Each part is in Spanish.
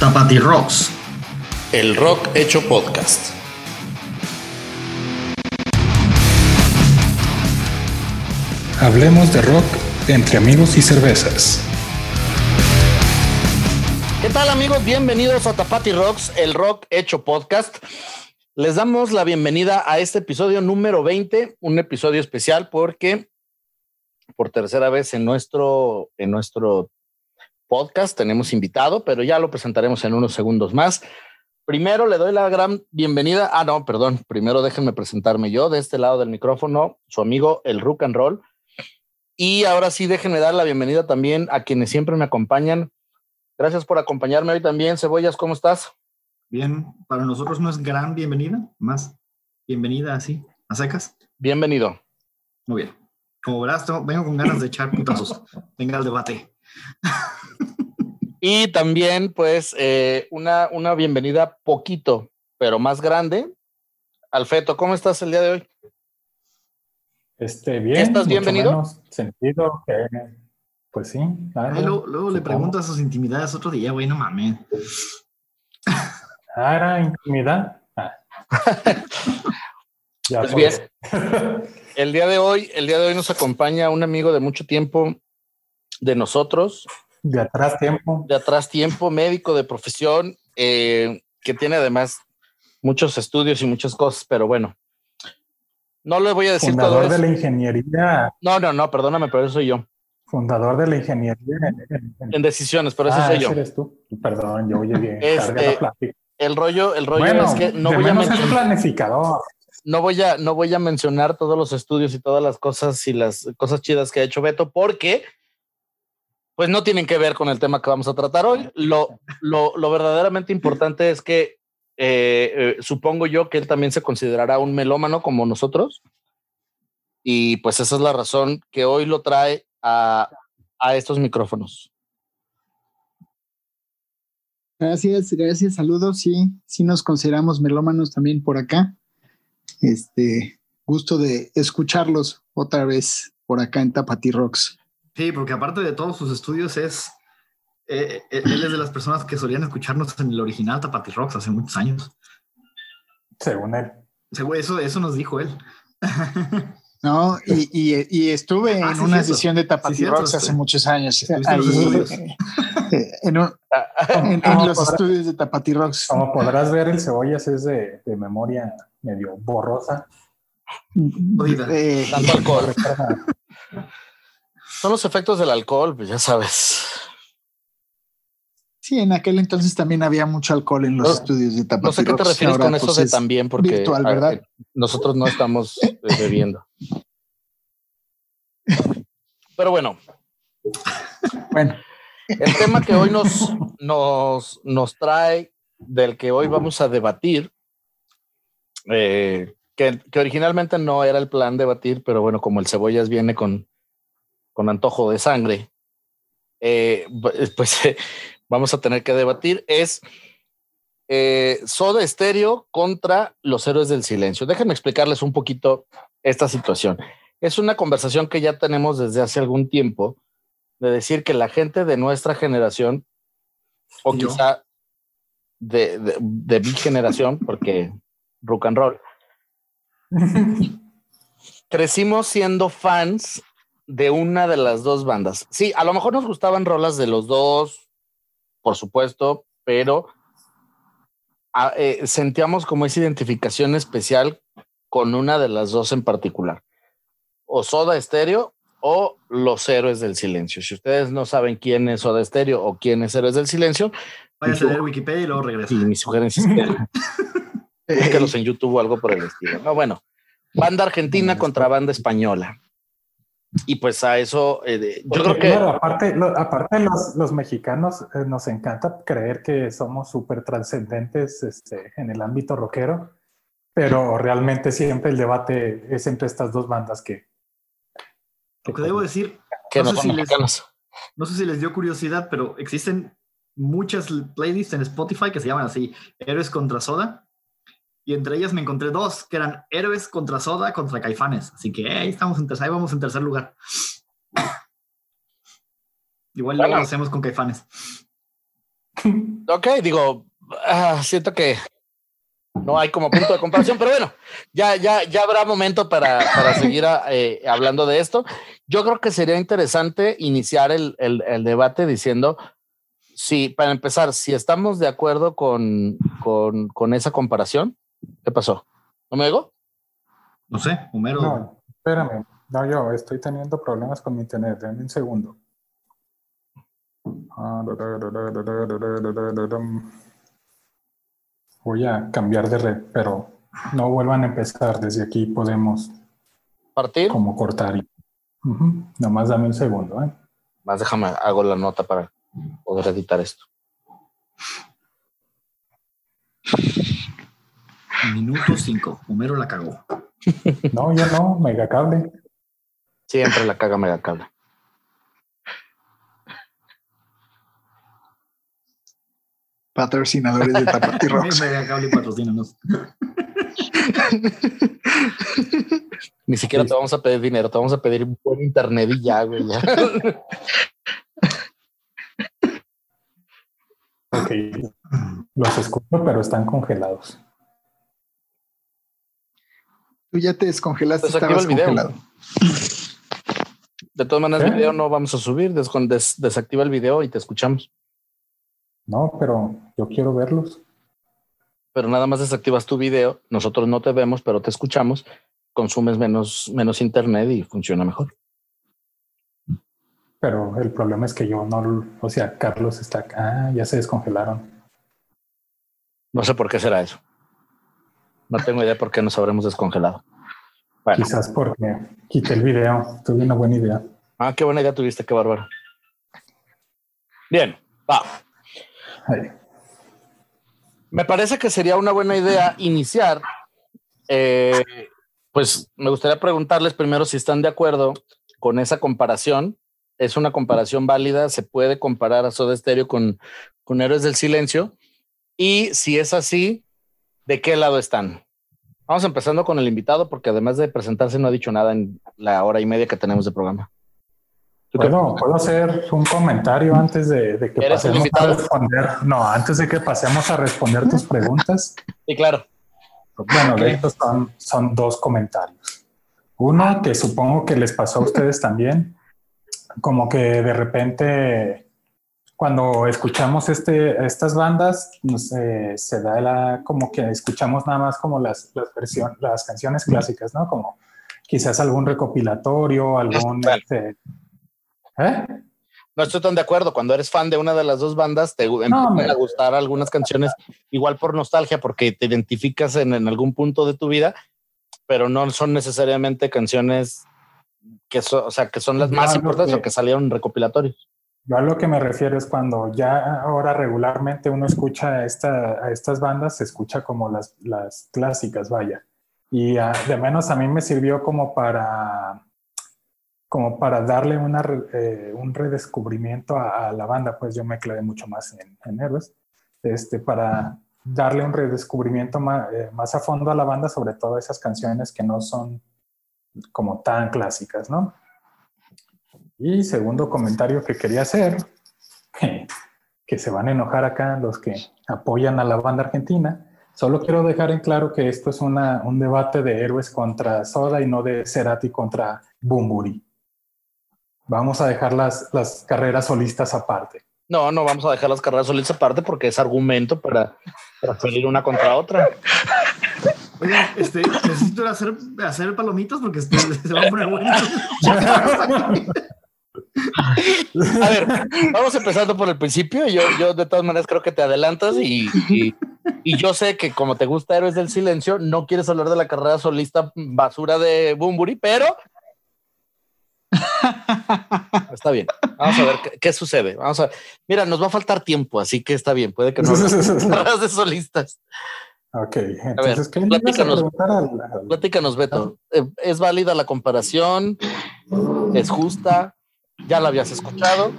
Tapati Rocks. El rock hecho podcast. Hablemos de rock entre amigos y cervezas. ¿Qué tal amigos? Bienvenidos a Tapati Rocks, el rock hecho podcast. Les damos la bienvenida a este episodio número 20, un episodio especial porque por tercera vez en nuestro, en nuestro podcast tenemos invitado, pero ya lo presentaremos en unos segundos más. Primero le doy la gran bienvenida. Ah, no, perdón. Primero déjenme presentarme yo de este lado del micrófono, su amigo el Rook and Roll. Y ahora sí, déjenme dar la bienvenida también a quienes siempre me acompañan. Gracias por acompañarme hoy también. Cebollas, ¿cómo estás? Bien, para nosotros no es gran bienvenida, más bienvenida así, a secas. Bienvenido. Muy bien. Como verás, tengo- vengo con ganas de echar putazos. Venga al debate. Y también, pues, eh, una, una bienvenida poquito, pero más grande. Alfeto, ¿cómo estás el día de hoy? Este, bien. ¿Estás mucho bienvenido? menos Sentido que, pues sí. Ay, luego, luego le preguntas sus intimidades otro día, güey, no mames. Ah, era intimidad. Ah. Ya, Pues pues. El día de hoy, el día de hoy nos acompaña un amigo de mucho tiempo de nosotros, De atrás tiempo. de atrás tiempo, médico de profesión, eh, que tiene además muchos estudios y muchas cosas, pero bueno, no le voy a decir todo Fundador eso. de la ingeniería. No, no, no, perdóname, pero eso soy yo. Fundador de la ingeniería. en- en- en- En decisiones, pero eso Ah, soy ese yo. eres tú. Perdón, yo llegué Este. El rollo, el rollo Bueno, es que no voy, a mencionar, planificador. no, voy a, no voy a mencionar todos los estudios y todas las cosas y las cosas chidas que ha hecho Beto, porque pues no tienen que ver con el tema que vamos a tratar hoy. Lo, lo, lo verdaderamente importante es que eh, eh, supongo yo que él también se considerará un melómano como nosotros. Y pues esa es la razón que hoy lo trae a, a estos micrófonos. Gracias, gracias, saludos. Sí, sí nos consideramos melómanos también por acá. Este, gusto de escucharlos otra vez por acá en Tapati Rocks. Sí, porque aparte de todos sus estudios es... eh, eh, él es de las personas que solían escucharnos en el original Tapati Rocks hace muchos años. Según él. Seguro, Eso, eso nos dijo él. No, y, y- y estuve Ah, en sí, una cierto. sesión de Tapati Sí, Rocks hace muchos años. en los Ahí, estudios. en, un- en- en Como los podrás- estudios de Tapati Rocks. Como podrás ver, el cebollas es de, de memoria medio borrosa. Oiga. Eh, Tanto alcohol. Son los efectos del alcohol, pues ya sabes. sí, en aquel entonces también había mucho alcohol en los No- estudios de Tapati No sé qué te refieres Ahora, con eso pues, de es también, porque virtual, ah, ¿verdad? eh, nosotros no estamos eh, bebiendo. Pero bueno, Bueno, el tema que hoy nos, nos, nos trae, del que hoy vamos a debatir, eh, que, que originalmente no era el plan debatir, pero bueno, como el cebollas viene con, con antojo de sangre, eh, pues eh, vamos a tener que debatir, es eh, Soda Stereo contra los héroes del silencio. Déjenme explicarles un poquito esta situación. Es una conversación que ya tenemos desde hace algún tiempo de decir que la gente de nuestra generación, o yo. quizá de, de, de mi generación, porque rock and roll, crecimos siendo fans de una de las dos bandas. Sí, a lo mejor nos gustaban rolas de los dos, por supuesto, pero ah, eh, sentíamos como esa identificación especial con una de las dos en particular. O Soda Stereo o Los Héroes del Silencio. Si ustedes no saben quién es Soda Stereo o quién es Héroes del Silencio, Váyase a leer Wikipedia y luego regresa. y mi sugerencia es que búsquenlos en YouTube o algo por el estilo. No, bueno, banda argentina contra banda española. Y pues a eso, eh, de- yo creo Porque, que claro, aparte, lo- aparte los, los mexicanos eh, nos encanta creer que somos súper trascendentes este, en el ámbito rockero, pero realmente siempre el debate es entre estas dos bandas que... Lo que debo decir, que no no sé si les- no sé si les dio curiosidad, pero existen muchas playlists en Spotify que se llaman así, Héroes contra Soda. Y entre ellas me encontré dos que eran Héroes contra Soda contra Caifanes. Así que ahí estamos en tercer, ahí vamos en tercer lugar. Igual Bueno. lo hacemos con Caifanes. Ok, digo, ah, siento que no hay como punto de comparación, pero bueno, ya, ya, ya habrá momento para, para seguir eh, hablando de esto. Yo creo que sería interesante iniciar el, el, el, debate diciendo, si, para empezar, si estamos de acuerdo con, con, con esa comparación, ¿qué pasó? ¿No me oigo? No sé, Homero. No, espérame. No, yo estoy teniendo problemas con mi internet. Denme un segundo. Voy a cambiar de red, pero no vuelvan a empezar. Desde aquí podemos partir. Como cortar. Y, Nomás dame un segundo. ¿eh? Más déjame, hago la nota para poder editar esto. Minuto 5. Homero la cagó. No, yo no, megacable. Siempre la caga megacable. Patrocinadores de Tapati Rocks. megacable patrocínanos. Ni siquiera te vamos a pedir dinero, te vamos a pedir un buen internet y ya, güey. Ya. ok. Los escucho, pero están congelados. Tú ya te descongelaste, Desactiva estabas el video. congelado. De todas maneras, ¿Eh? el video no vamos a subir. Des- des- desactiva el video y te escuchamos. No, pero yo quiero verlos. Pero nada más desactivas tu video. Nosotros no te vemos, pero te escuchamos. Consumes menos, menos internet y funciona mejor. Pero el problema es que yo no, o sea, Carlos está acá, ah, ya se descongelaron. No sé por qué será eso. No tengo idea por qué nos habremos descongelado. Bueno, Quizás porque quité el video. Tuve una buena idea. ah, qué buena idea tuviste, qué bárbaro. Bien, va. Me parece que sería una buena idea iniciar. eh, pues me gustaría preguntarles primero si están de acuerdo con esa comparación. Es una comparación válida, se puede comparar a Soda Stereo con, con Héroes del Silencio. Y si es así, ¿de qué lado están? Vamos empezando con el invitado, porque además de presentarse, no ha dicho nada en la hora y media que tenemos de programa. ¿Tú qué Bueno, puedo hacer un comentario antes de, de que ¿Eres el pasemos a responder. No, antes de que pasemos a responder tus preguntas. Sí, claro. Bueno, de hecho son, son dos comentarios. Uno que supongo que les pasó a ustedes también, como que de repente cuando escuchamos este, estas bandas, nos, eh, se da la, como que escuchamos nada más como las, las, versiones, las canciones clásicas, ¿no? Como quizás algún recopilatorio, algún... Este, ¿eh? No estoy tan de acuerdo. Cuando eres fan de una de las dos bandas, te gu- empiezan a gustar algunas canciones, igual por nostalgia, porque te identificas en, en algún punto de tu vida, pero no son necesariamente canciones que, son, o sea, que son las más importantes que- o que salieron recopilatorios. Yo a lo que me refiero es cuando ya ahora regularmente uno escucha a, esta, a estas bandas, se escucha como las, las clásicas, vaya. Y ah, de menos a mí me sirvió como para, como para darle eh, un redescubrimiento a, a la banda, pues yo me clavé mucho más en, en Héroes, este, para darle un redescubrimiento más, más a fondo a la banda, sobre todo esas canciones que no son como tan clásicas, ¿no? Y segundo comentario que quería hacer, que, que se van a enojar acá los que apoyan a la banda argentina. Solo quiero dejar en claro que esto es una, un debate de héroes contra Soda y no de Cerati contra Bumburi. Vamos a dejar las, las carreras solistas aparte. No, no vamos a dejar las carreras solistas aparte porque es argumento para transferir una contra otra. Oigan, este, necesito hacer, hacer palomitas porque este, se va a poner bueno. A ver, vamos empezando por el principio. Yo, yo de todas maneras creo que te adelantas y, y, y yo sé que como te gusta Héroes del Silencio, no quieres hablar de la carrera solista basura de Bumburi, pero está bien. Vamos a ver qué, qué sucede. Vamos a ver. Mira, nos va a faltar tiempo, así que está bien. Puede que no carreras de solistas. ok, entonces, ¿qué le ibas a platícanos. al- al- Platícanos, Beto. Eh, ¿Es válida la comparación? ¿Es justa? ¿Ya la habías escuchado?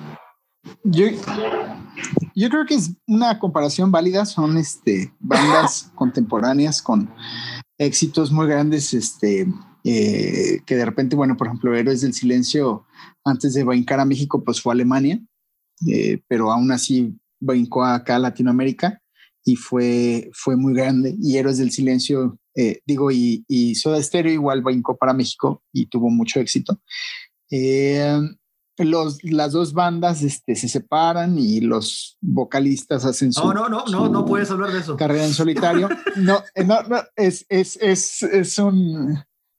Yo, yo creo que es una comparación válida. Son este, bandas contemporáneas con éxitos muy grandes, este, eh, que de repente, bueno, por ejemplo, Héroes del Silencio, antes de brincar a México, pues fue a Alemania, eh, pero aún así brincó acá a Latinoamérica y fue, fue muy grande. Y Héroes del Silencio, eh, digo, y, y, Soda Stereo igual brincó para México y tuvo mucho éxito. Eh, los, las dos bandas este, se separan y los vocalistas hacen su. No, no, no, no, no puedes hablar de eso. Carrera en solitario. no, eh, no, no, es, es, es, es un.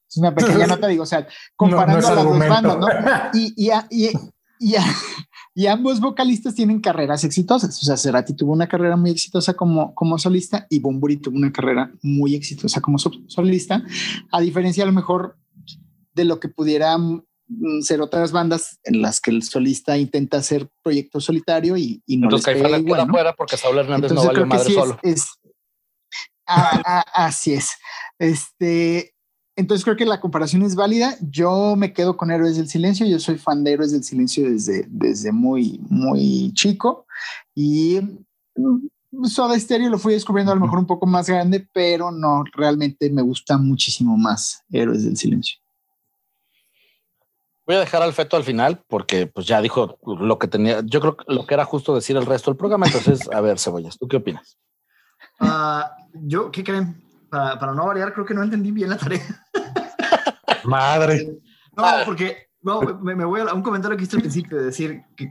Es una pequeña nota, digo, o sea, comparando a las dos bandas, ¿no? Y, y, y, y, y, ambos vocalistas tienen carreras exitosas. O sea, Cerati tuvo una carrera muy exitosa como, como solista y Bumburi tuvo una carrera muy exitosa como solista, a diferencia a lo mejor de lo que pudieran Mm, ser otras bandas en las que el solista intenta hacer proyecto solitario y, y no Entonces les Caifanes queda fuera porque Saúl Hernández Entonces, no vale madre sí solo. Es, es, así es. Este, entonces creo que la comparación es válida. Yo me quedo con Héroes del Silencio. Yo soy fan de Héroes del Silencio desde, desde muy, muy chico. Y mm, Soda Stereo lo fui descubriendo a lo mejor un poco más grande, pero no, realmente me gusta muchísimo más Héroes del Silencio. Voy a dejar al feto al final porque pues ya dijo lo que tenía. Yo creo que lo que era justo decir el resto del programa. Entonces, a ver, Cebollas, ¿tú qué opinas? Uh, yo, ¿qué creen? Para, para, no variar, creo que no entendí bien la tarea. Madre. No, porque no, me, me, voy a un comentario que hice al principio de decir que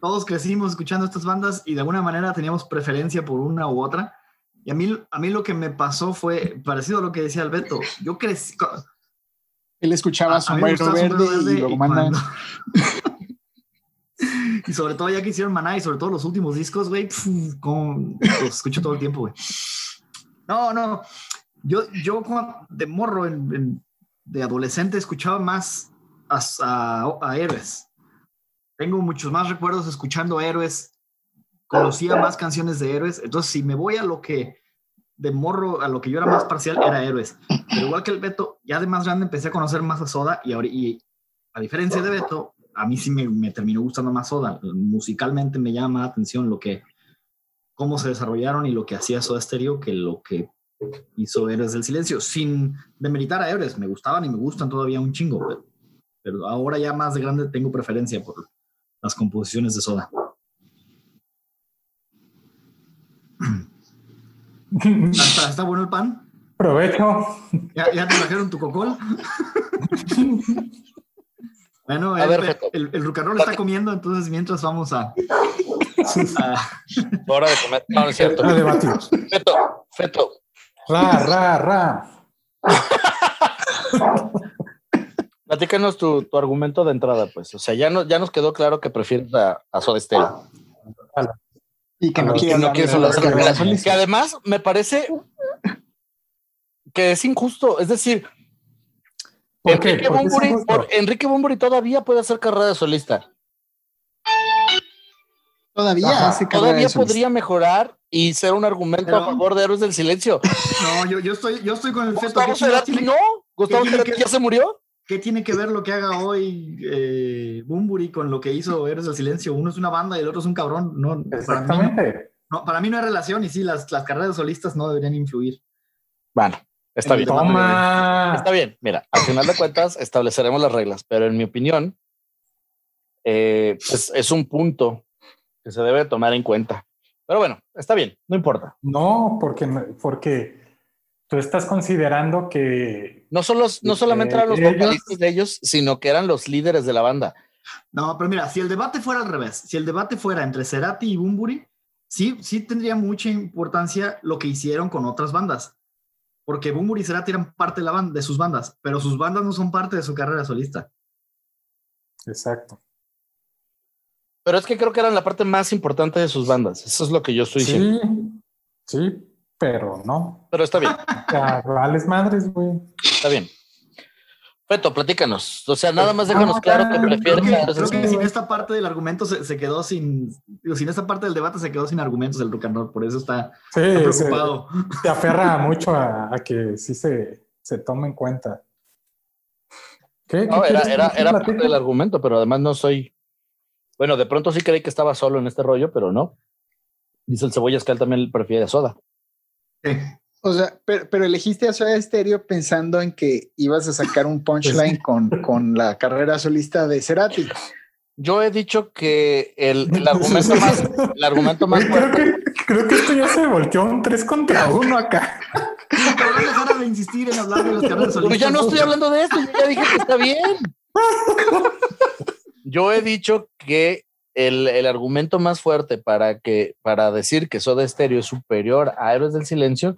todos crecimos escuchando estas bandas y de alguna manera teníamos preferencia por una u otra. Y a mí, a mí lo que me pasó fue parecido a lo que decía Alberto. Yo crecí, él escuchaba Sombrero Verde, verde, y lo mandan. y sobre todo ya que hicieron Maná y sobre todo los últimos discos, güey, los escucho todo el tiempo, güey. No, no. Yo, yo como de morro, en, en, de adolescente, escuchaba más a, a, a, Héroes. Tengo muchos más recuerdos escuchando Héroes. Conocía más canciones de Héroes. Entonces, si me voy a lo que de morro a lo que yo era más parcial era héroes. Pero igual que el Beto, ya de más grande empecé a conocer más a Soda y, ahora, y a diferencia de Beto, a mí sí me, me, terminó gustando más Soda. Musicalmente me llama la atención lo que, cómo se desarrollaron y lo que hacía Soda Stereo que lo que hizo Héroes del Silencio, sin demeritar a Héroes. Me gustaban y me gustan todavía un chingo, pero, pero ahora ya más de grande tengo preferencia por las composiciones de Soda. ¿Está, ¿Está, bueno el pan? Provecho. ¿Ya, ya te trajeron tu cocol? bueno, a el, ver, el, el, Rucarrol está comiendo, entonces mientras vamos a... a... Hora de comer. No, no es cierto. Feto, feto. Ra, ra, ra. Platícanos tu, tu, argumento de entrada, pues. O sea, ya, no, ya nos quedó claro que prefieres a, a Soda Stereo. Y que no, quiere, no quiere solo hacer que además me parece que es injusto. Es decir, ¿Por Enrique, Bumburi, por, Enrique Bumburi todavía puede hacer carrera de solista. Todavía hace Todavía podría mejorar y ser un argumento Pero, a favor de Héroes del Silencio. No, yo, yo, estoy, yo estoy con el. Gustavo Cerati no. Gustavo Cerati ya se murió. ¿Qué tiene que ver lo que haga hoy eh, Bumburi con lo que hizo Héroes del Silencio? Uno es una banda y el otro es un cabrón. No, Exactamente. Para mí no, no, para mí no hay relación y sí, las, las carreras solistas no deberían influir. Bueno, está bien. Toma. Está bien. Mira, al final de cuentas estableceremos las reglas, pero en mi opinión eh, pues es un punto que se debe tomar en cuenta. Pero bueno, está bien, no importa. No, porque, porque tú estás considerando que... No, solo, no solamente eran los ellos, vocalistas de ellos, sino que eran los líderes de la banda. No, pero mira, si el debate fuera al revés, si el debate fuera entre Cerati y Bumburi, sí, sí tendría mucha importancia lo que hicieron con otras bandas. Porque Bumburi y Cerati eran parte de, la banda, de sus bandas, pero sus bandas no son parte de su carrera solista. Exacto. Pero es que creo que eran la parte más importante de sus bandas. Eso es lo que yo estoy diciendo. Sí, sí, pero no. Pero está bien. Ya, vales madres, güey. Está bien. Feto, platícanos. O sea, nada más déjanos claro que prefieres. Creo que, creo que sin esta parte del argumento se, se, quedó sin. Digo, sin esta parte del debate se quedó sin argumentos el rock and roll, por eso está, sí, está preocupado. Se, te aferra mucho a, a, que sí se, se tome en cuenta. ¿Qué, no, ¿qué era, era, era parte del argumento, pero además no soy. Bueno, de pronto sí creí que estaba solo en este rollo, pero no. Dice el Cebollas que él también prefiere soda. Sí. O sea, pero, pero, elegiste a Soda Stereo pensando en que ibas a sacar un punchline con, con la carrera solista de Cerati. Yo he dicho que el, el argumento más, el argumento más Creo fuerte. que, creo que esto ya se volteó un 3 contra 1 acá. Pero no dejaras de insistir en hablar de los carreras Pero ya no estoy hablando de esto, yo ya dije que está bien. Yo he dicho que el, el argumento más fuerte para que para decir que Soda Stereo es superior a Héroes del Silencio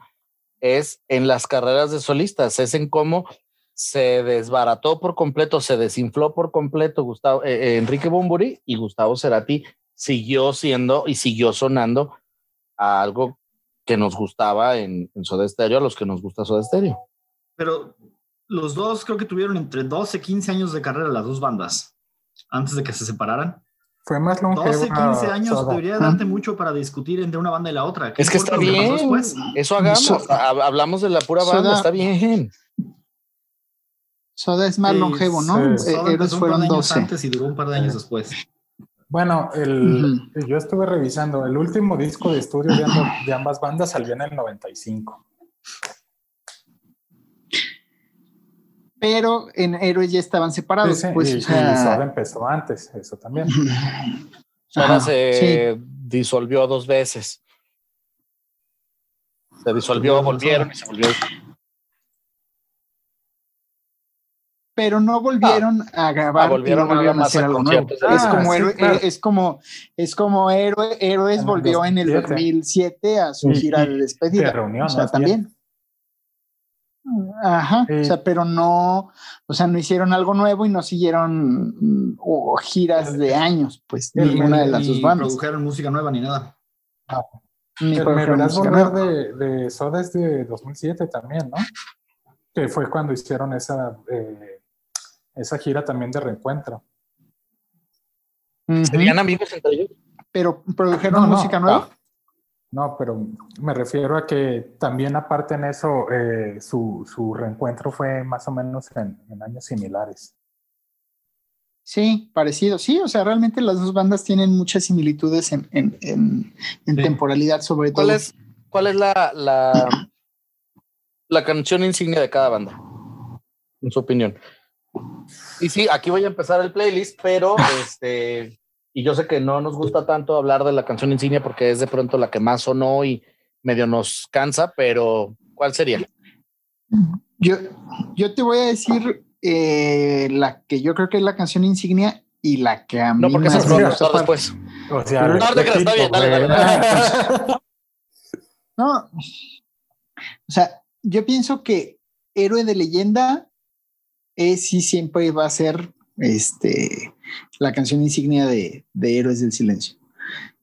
es en las carreras de solistas, es en cómo se desbarató por completo, se desinfló por completo Gustavo, eh, Enrique Bumburi y Gustavo Cerati siguió siendo y siguió sonando a algo que nos gustaba en, en Soda Stereo, a los que nos gusta Soda Stereo. Pero los dos creo que tuvieron entre 12 y 15 años de carrera las dos bandas antes de que se separaran. Fue más longevo. 12, 15 años Soda. debería darte mucho para discutir entre una banda y la otra. ¿Qué Es que está bien. Eso hagamos. Hablamos de la pura banda, Soda- está bien. Soda es más Sí, longevo, ¿no? sí. Eh, fueron de años 12. antes y duró un par de años después. Bueno, el, yo estuve revisando. El último disco de estudio de ambas bandas salió en el 95. Pero en Héroes ya estaban separados. Sí, sí, pues, y, o empezó antes, eso también. Soda Ajá, se disolvió dos veces. Se disolvió, volvieron y se volvió. pero no volvieron a grabar Ah, volvieron no a más hacer algo nuevo. es Ah, como sí, héroe, claro. es como es como héroe, héroes volvió en el 2007. 2007 a su Y- gira de despedida. de reunión, o sea, bien. Ajá, Sí. o sea, pero no, o sea, no hicieron algo nuevo y no siguieron mm, o giras de años, pues El- ninguna de las Ni dos bandas. produjeron música nueva ni nada. Ni El produjeron Me Verás música Volver nueva. de, de Soda es de 2007 también, ¿no? Que fue cuando hicieron esa, eh, esa gira también de reencuentro. ¿Serían amigos entre ellos? Pero produjeron No, no, música nueva. No, pero me refiero a que también aparte en eso, eh, su, su reencuentro fue más o menos en, en años similares. Sí, parecido. Sí, o sea, realmente las dos bandas tienen muchas similitudes en, en, en- en Sí. temporalidad, sobre todo. ¿Cuál es, cuál es la, la, la canción insignia de cada banda? En su opinión. Y sí, aquí voy a empezar el playlist, pero este, y yo sé que no nos gusta tanto hablar de la canción insignia porque es de pronto la que más sonó y medio nos cansa, pero ¿cuál sería? Yo, yo te voy a decir eh, la que yo creo que es la canción insignia y la que a mí No, porque más se me gusta. después. O sea, Pero- No, está bien, dale, dale, dale. No, o sea, yo pienso que héroe de leyenda es sí siempre va a ser este, la canción insignia de, de Héroes del Silencio.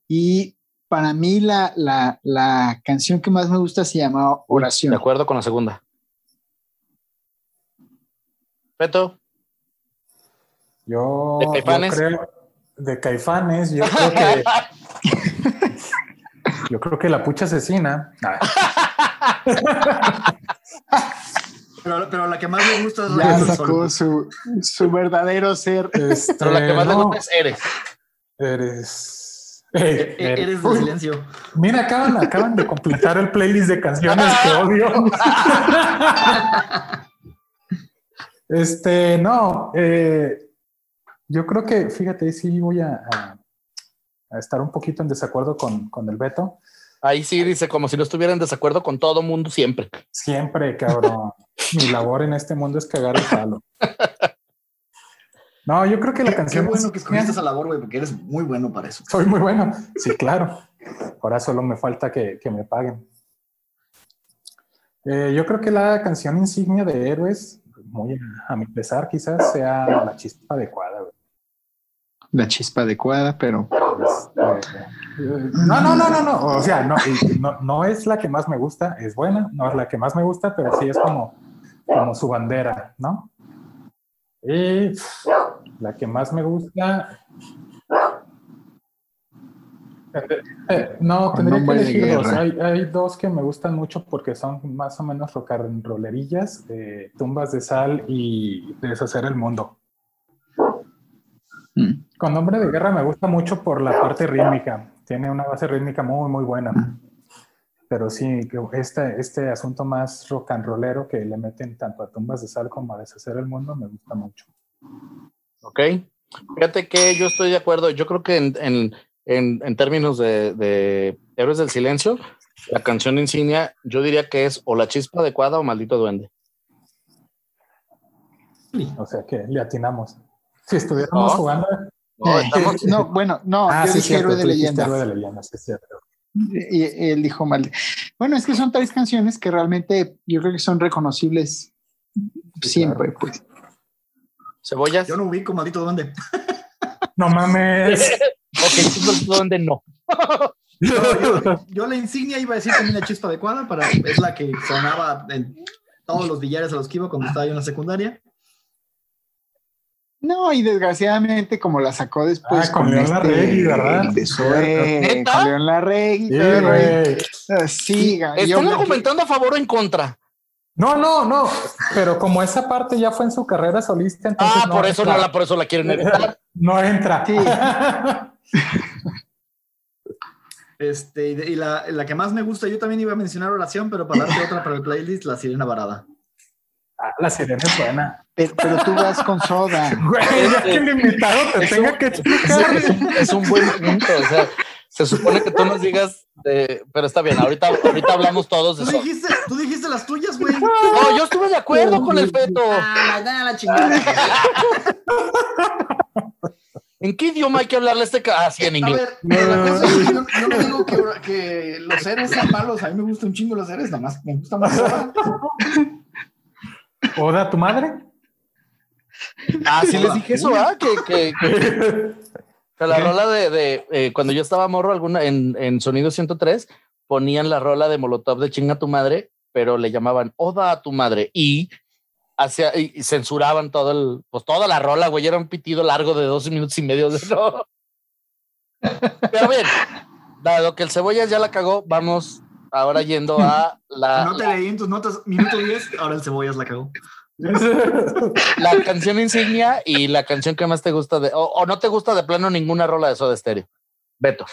Y para mí la, la, la canción que más me gusta se llama De Oración. acuerdo con la segunda. Peto, Yo, ¿De yo Caifanes? creo de Caifanes, yo creo que yo creo que la pucha asesina. Pero, pero la que más me gusta es Ya sacó su, su verdadero ser. este, pero la que más le no, gusta es Eres. Eres. E- Ey, e- eres- Eres de silencio. Mira, acaban, acaban de completar el playlist de canciones que odio. este, no, eh, yo creo que, fíjate, ahí sí voy a, a- a estar un poquito en desacuerdo con, con el veto. Ahí sí dice como si no estuviera en desacuerdo con todo mundo siempre. Siempre, cabrón. Mi labor en este mundo es cagar el palo. No, yo creo que la Qué, qué canción. bueno que escogiste esa labor, güey, porque eres muy bueno para eso. Soy muy bueno. Sí, claro. Ahora solo me falta que, que me paguen. Eh, yo creo que la canción insignia de Héroes, muy a mi pesar, quizás sea la chispa adecuada. güey. La chispa adecuada, pero Este, eh, no, no, no, no, no. O sea, no, no, no es la que más me gusta, es buena, no es la que más me gusta, pero sí es como, como su bandera, ¿no? Y la que más me gusta. Eh, no, tendría que nombre de elegir dos. guerra. Hay, hay dos que me gustan mucho porque son más o menos rollerillas, eh, tumbas de sal y deshacer el mundo. mm, Con nombre de guerra me gusta mucho por la parte rítmica. Tiene una base rítmica muy, muy buena. Pero sí, que este, este asunto más rock and rollero que le meten tanto a tumbas de sal como a deshacer el mundo me gusta mucho. ¿Ok? Fíjate que yo estoy de acuerdo. Yo creo que en, en, en, en términos de, de Héroes del Silencio, la canción insignia, yo diría que es o La Chispa Adecuada o Maldito Duende. O sea que le atinamos. Si estuviéramos No. jugando. No, estamos- no, bueno, no, Ah, yo sí, dije cierto, héroe de tú dijiste leyenda. héroe de leyenda, sí, es cierto. Y, y él dijo mal. Bueno, es que son tres canciones que realmente yo creo que son reconocibles siempre, pues. Cebollas. Yo no ubico, maldito duende. No mames. Ok, Maldito Duende no. Yo la insignia iba a decir también la chispa adecuada, para, es la que sonaba en todos los billares a los que iba cuando estaba yo en la secundaria. No, y desgraciadamente, como la sacó después Ah, con León Larregui, ¿verdad? ¿Neta? con León Larregui, Sí, todo, güey. Ah, Sí, ga- yo- ¿Están argumentando a favor o en contra? No, no, no. Pero como esa parte ya fue en su carrera solista, entonces. Ah, por eso no la, por eso la quieren evitar. No entra. Sí. Este, y la, la que más me gusta, yo también iba a mencionar oración, pero para darte otra para el playlist, la sirena varada. Ah, la sirena es buena. Pero, pero tú vas con soda. Güey, ya que el invitado te Es tenga un- que Es, explicar. es un, es un buen punto. O sea, se supone que tú nos digas, de- pero está bien. Ahorita, ahorita hablamos todos de Tú eso. dijiste, tú dijiste las tuyas, güey. No, yo estuve de acuerdo con el feto. Ah, la, la chingada. ¿En qué idioma hay que hablarle a este? ca- Ah, sí, en A inglés. ver, que yo, yo no digo que, que los seres sean malos. A mí me gusta un chingo los seres, nada más me gusta más. ¿Oda a tu madre? Ah, sí les dije eso, ¿ah? Que, que, que la rola de, de eh, cuando yo estaba morro alguna en, en Sonido 103 ponían la rola de Molotov de chinga tu madre, pero le llamaban Oda a tu madre y hacia y, censuraban todo el pues toda la rola, güey, era un pitido largo de 12 minutos y medio de no. Pero bien, dado que el cebollas ya la cagó, vamos ahora yendo a la, No te leí en tus notas, minuto 10, ahora el cebollas la cagó. la canción insignia y la canción que más te gusta de, o, o no te gusta de plano ninguna rola de Soda Stereo. Beto.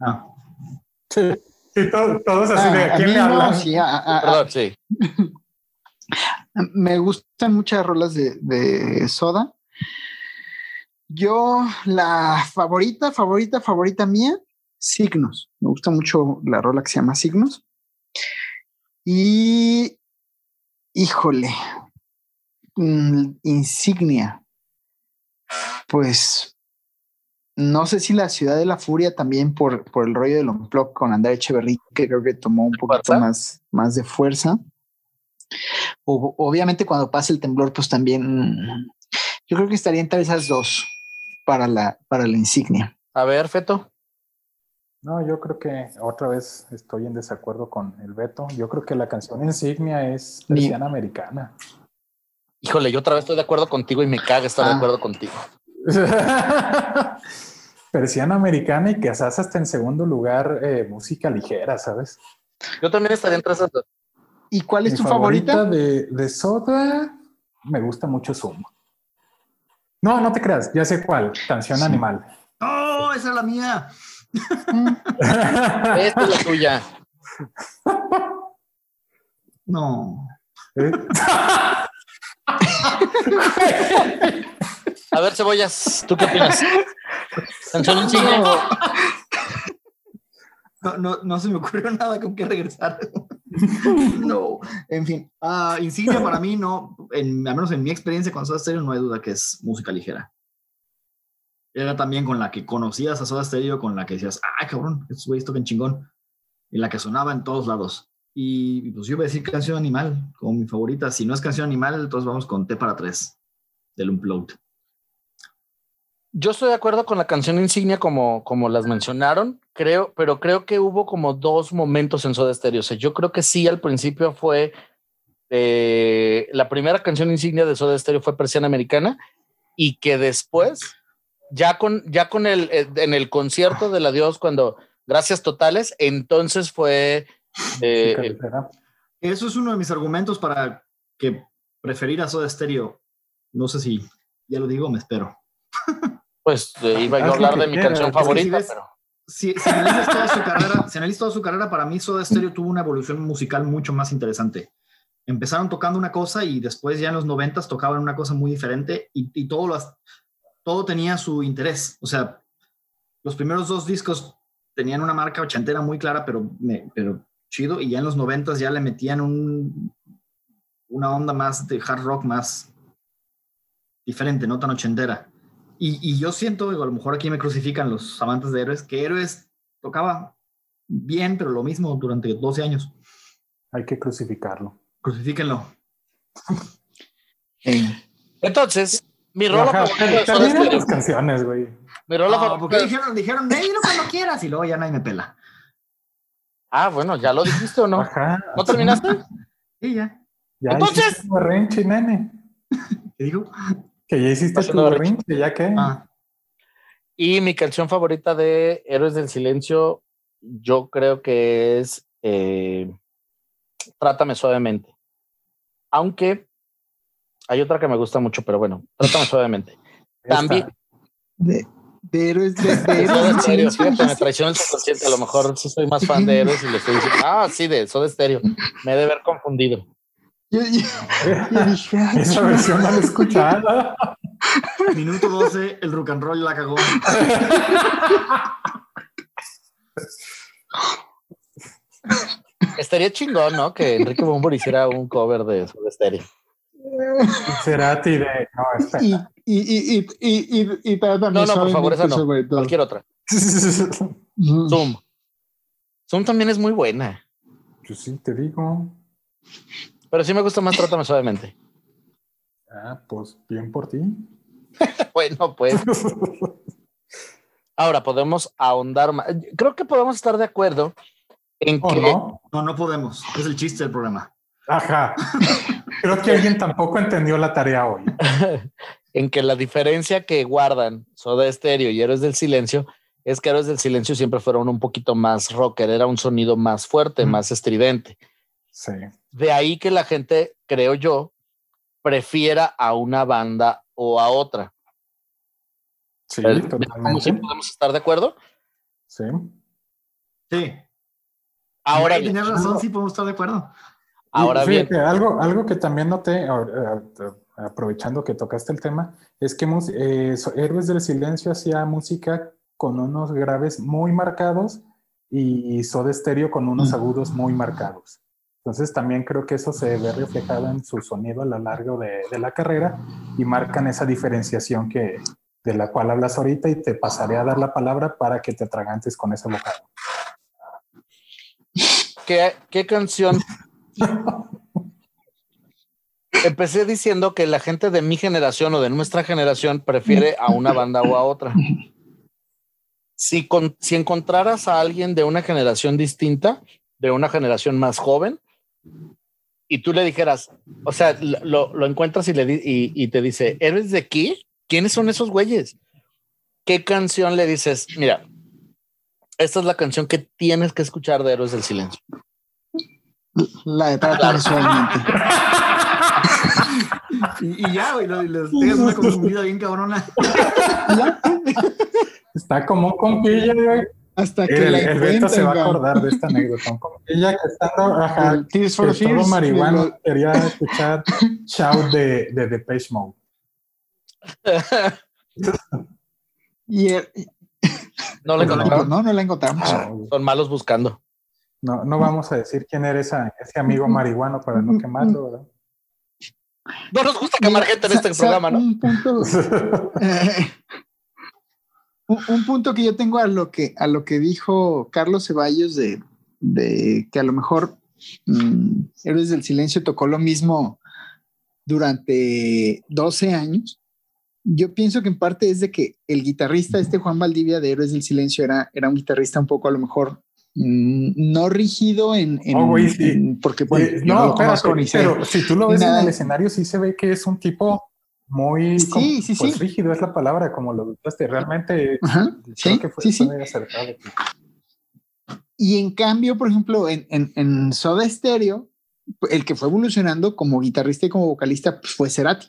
Ah, Sí. Y to- todos así de Ah, ¿a a quién le no, hablan? sí, a- a- a- Perdón, sí. me gustan muchas rolas de, de Soda. Yo, la favorita, favorita, favorita mía, Signos. Me gusta mucho la rola que se llama Signos. Y, híjole, mm, Insignia. Pues, no sé si la Ciudad de la Furia también por, por el rollo del Unplug con André Echeverría, que creo que tomó un poquito más, más de fuerza. O- obviamente cuando pasa el temblor, pues también yo creo que estaría entre esas dos para la, para la insignia. A ver, Feto. No, yo creo que otra vez estoy en desacuerdo con el Beto. Yo creo que la canción insignia es Ni- persiana americana. Híjole, yo otra vez estoy de acuerdo contigo y me caga estar de Ah. acuerdo contigo. persiana americana y quizás hasta en segundo lugar eh, música ligera, ¿sabes? Yo también estaría entre esas dos. ¿Y cuál es Mi tu favorita? de, de Soda, me gusta mucho Sumo. No, no te creas, ya sé cuál, Canción Sí. Animal. ¡Oh, esa es la mía! Esta es la tuya. No. ¿Eh? A ver, Cebollas, ¿tú qué opinas? Canción insignia. No, no, no se me ocurrió nada con qué regresar. no. En fin, ah, insignia para mí no, en, al menos en mi experiencia con Soda Stereo no hay duda que es música ligera. Era también con la que conocías a Soda Stereo, con la que decías, ah, cabrón, estos güeyes tocan chingón. Y la que sonaba en todos lados. Y pues yo iba a decir Canción Animal como mi favorita. Si no es Canción Animal, entonces vamos con T para tres del Unplugged. Yo estoy de acuerdo con la canción insignia como, como las mencionaron, creo, pero creo que hubo como dos momentos en Soda Stereo. O sea, yo creo que sí, al principio fue eh, la primera canción insignia de Soda Stereo fue Persiana Americana y que después, ya con, ya con el, eh, en el concierto del adiós, cuando gracias totales, entonces fue eh, ligera. Eso es uno de mis argumentos para que preferir a Soda Stereo. No sé si ya lo digo, me espero. pues eh, iba yo a hablar de mi canción Es que si favorita, ves- pero Si, si analizas toda su carrera, si analizas toda su carrera, para mí Soda Stereo tuvo una evolución musical mucho más interesante. Empezaron tocando una cosa y después ya en los noventas tocaban una cosa muy diferente y, y todo, lo, todo tenía su interés. O sea, los primeros dos discos tenían una marca ochentera muy clara, pero, me, pero chido, y ya en los noventas ya le metían un, una onda más de hard rock más diferente, no tan ochentera. Y, y yo siento, digo, a lo mejor aquí me crucifican los amantes de héroes, que héroes tocaba bien, pero lo mismo durante 12 años. Hay que crucificarlo. Crucifíquenlo. Entonces, mi rola favorita termina las canciones, güey. Mi rola No, favorita- porque dijeron, dijeron, "Ey, dilo cuando quieras, y luego ya nadie me pela. Ah, bueno, ya lo dijiste o no. Ajá. ¿No terminaste? Y ya. Ya Entonces- berrinche, nene. ¿Qué digo? Que ya hiciste tu berrinche, ¿ya qué? Ah, Y mi canción favorita de Héroes del Silencio, yo creo que es eh, Trátame suavemente. Aunque hay otra que me gusta mucho, pero bueno, Trátame suavemente. También. De, de héroes de, de De héroes Stereo, fíjate, me dijiste. traiciona el subconsciente. A lo mejor sí soy más fan de Héroes y le estoy diciendo, ah, sí, de Soda Stereo. Me he de haber confundido. Yo, yo- yo dije, ah, Esa versión no la he escuchado. minuto 12, el rock and roll la cagó. Estaría chingón, ¿no? Que Enrique Bumbur hiciera un cover de Soda Stereo. Cerati de. No, espera. Y, y, y, y, y, y, y perdón, No, no, por favor, esa no. Cualquier otra. Zoom. Zoom también es muy buena. Pues sí, te digo. Pero sí me gusta más Trátame suavemente. Ah, pues bien por ti. Bueno, pues ahora podemos ahondar más. Creo que podemos estar de acuerdo en ¿O que no? No, no podemos. Es el chiste del programa. Ajá. Creo que alguien tampoco entendió la tarea hoy. en que la diferencia que guardan Soda Stereo y Héroes del Silencio es que Héroes del Silencio siempre fueron un poquito más rocker, era un sonido más fuerte, Mm. más estridente. Sí. De ahí que la gente, creo yo, prefiera a una banda o a otra. Sí, ¿Cómo sí totalmente. podemos estar de acuerdo? Sí. Sí. Ahora Tienes razón, sí podemos estar de acuerdo. Ahora Y bien, fíjate, algo, algo que también noté, aprovechando que tocaste el tema, es que eh, Héroes del Silencio hacía música con unos graves muy marcados y Soda Stereo con unos agudos muy marcados. Entonces también creo que eso se ve reflejado en su sonido a lo largo de, de la carrera y marcan esa diferenciación que, de la cual hablas ahorita y te pasaré a dar la palabra para que te atragantes con ese bocado. ¿qué, qué canción? Empecé diciendo que la gente de mi generación o de nuestra generación prefiere a una banda o a otra. Si, con- si encontraras a alguien de una generación distinta, de una generación más joven, y tú le dijeras, o sea, lo, lo encuentras y, le y, y te dice, ¿eres de aquí? ¿Quiénes son esos güeyes? ¿Qué canción le dices? Mira, esta es la canción que tienes que escuchar de Héroes del Silencio. La de Trátame suavemente. Y, y ya, güey, lo- les pegas una confundida bien cabrona. Está como un compilla, güey. Hasta que El, la el Beto se va a acordar de esta anécdota. Un compilla que estando, ajá, El Tears for que todo Fears, marihuano lo- quería escuchar Shout de, de Depeche Mode. Y el- No le Pues, encontraron. no, no la encontramos. Son malos buscando. No, no vamos a decir quién era esa, ese amigo marihuano para no quemarlo, ¿verdad? No nos gusta quemar gente en este programa, ¿no? Un punto, eh, un, un punto que yo tengo a lo que, a lo que dijo Carlos Ceballos de, de que a lo mejor mm, Héroes del Silencio tocó lo mismo durante 12 años. Yo pienso que en parte es de que el guitarrista, este Juan Valdivia de Héroes del Silencio, era, era un guitarrista un poco a lo mejor no rígido en, en- Oh, güey, sí. en- porque bueno, Eh, yo no, espérate, pero si tú lo ves nada. en el escenario, sí se ve que es un tipo muy Sí, como- sí, pues, sí. rígido, es la palabra, como lo usaste. Realmente Ajá, creo sí, que fue, sí, sí. fue acertado. Y en cambio, por ejemplo, en, en, en Soda Stereo, el que fue evolucionando como guitarrista y como vocalista pues, fue Cerati.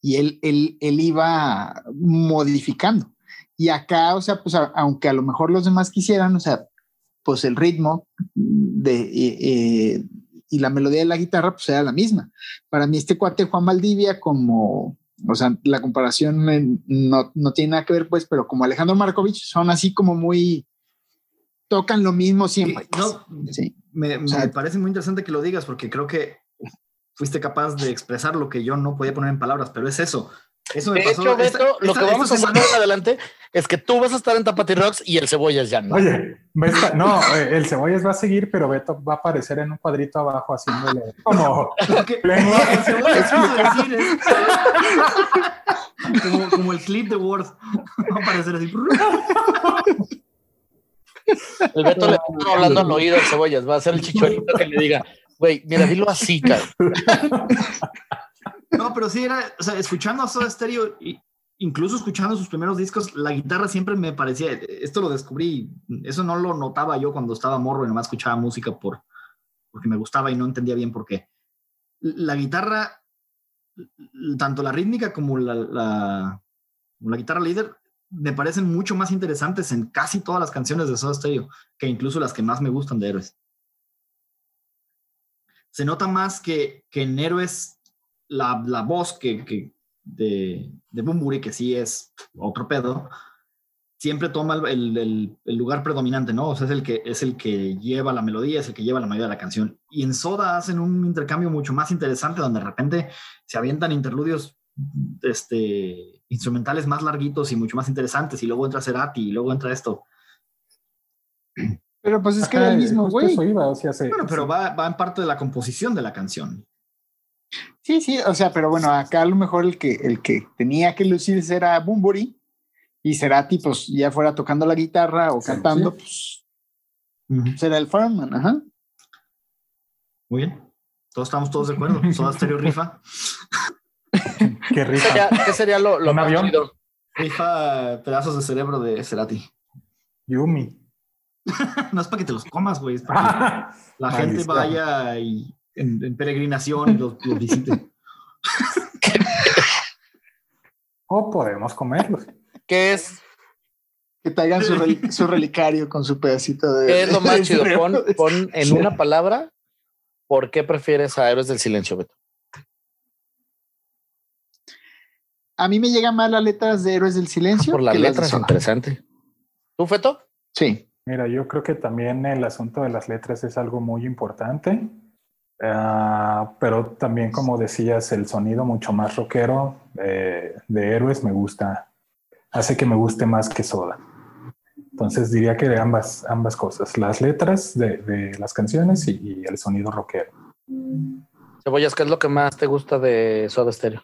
Y él, él, él iba modificando. Y acá, o sea, pues a- aunque a lo mejor los demás quisieran, o sea, pues el ritmo de, eh, eh, y la melodía de la guitarra, pues era la misma. Para mí, este cuate Juan Valdivia, como, o sea, la comparación no, no tiene nada que ver, pues, pero como Alejandro Markovich son así como muy, tocan lo mismo siempre. No, Sí. me, O sea, me parece muy interesante que lo digas porque creo que fuiste capaz de expresar lo que yo no podía poner en palabras, pero es eso. Eso me De pasó hecho, esta- Beto, lo esta- que vamos a hacer más adelante es que tú vas a estar en Tapati Rocks y el Cebollas ya no. Oye, no, eh, el Cebollas va a seguir, pero Beto va a aparecer en un cuadrito abajo haciéndole como lengua. es- como, como el clip de Word. Va a aparecer así. El Beto le está hablando al oído al Cebollas, va a ser el chicholito que le diga, güey, mira, dilo así, cabrón. No, pero sí era, o sea, escuchando a Soda Stereo, incluso escuchando sus primeros discos, la guitarra siempre me parecía, esto lo descubrí, eso no lo notaba yo cuando estaba morro y nomás escuchaba música por, porque me gustaba y no entendía bien por qué. La guitarra, tanto la rítmica como la, la, como la guitarra líder, me parecen mucho más interesantes en casi todas las canciones de Soda Stereo, que incluso las que más me gustan de Héroes. Se nota más que, que en Héroes la, la voz que, que de, de Bumburi, que sí es otro pedo, siempre toma el, el- el- el lugar predominante, ¿no? O sea, es el, que, es el que lleva la melodía, es el que lleva la mayoría de la canción. Y en Soda hacen un intercambio mucho más interesante, donde de repente se avientan interludios este, instrumentales más larguitos y mucho más interesantes, y luego entra Cerati, y luego entra esto. Pero pues es que Ajá, era el mismo, güey. eso iba, o sea, se- Bueno, pero se- va, va en parte de la composición de la canción. Sí, sí, o sea, pero bueno, acá a lo mejor el que, el que tenía que lucirse era Bumburi y Cerati, pues ya fuera tocando la guitarra o Sí, cantando, pues será el frontman, ajá. Muy bien. Todos estamos todos de acuerdo. Soda Stereo rifa. qué ¿Qué rifa. sería, qué sería lo, lo ¿Un más avión? Rifa pedazos de cerebro de Cerati. Yumi. No es para que te los comas, güey. Es para que la gente vaya y en, en peregrinación y los, los visite. O podemos comerlos. ¿Qué es, Que traigan su, rel- su relicario con su pedacito de. qué es lo más chido? Pon, pon en una palabra, ¿por qué prefieres a Héroes del Silencio, Beto? A mí me llegan más las letras de Héroes del Silencio. Por las que las de letras, Soda. interesante. ¿Tú, Feto? Sí. Mira, yo creo que también el asunto de las letras es algo muy importante, Ah, pero también, como decías, el sonido mucho más rockero eh, de Héroes me gusta, hace que me guste más que Soda. Entonces diría que de ambas, ambas cosas, las letras de, de las canciones y, y el sonido rockero. Cebollas, ¿qué es lo que más te gusta de Soda Stereo?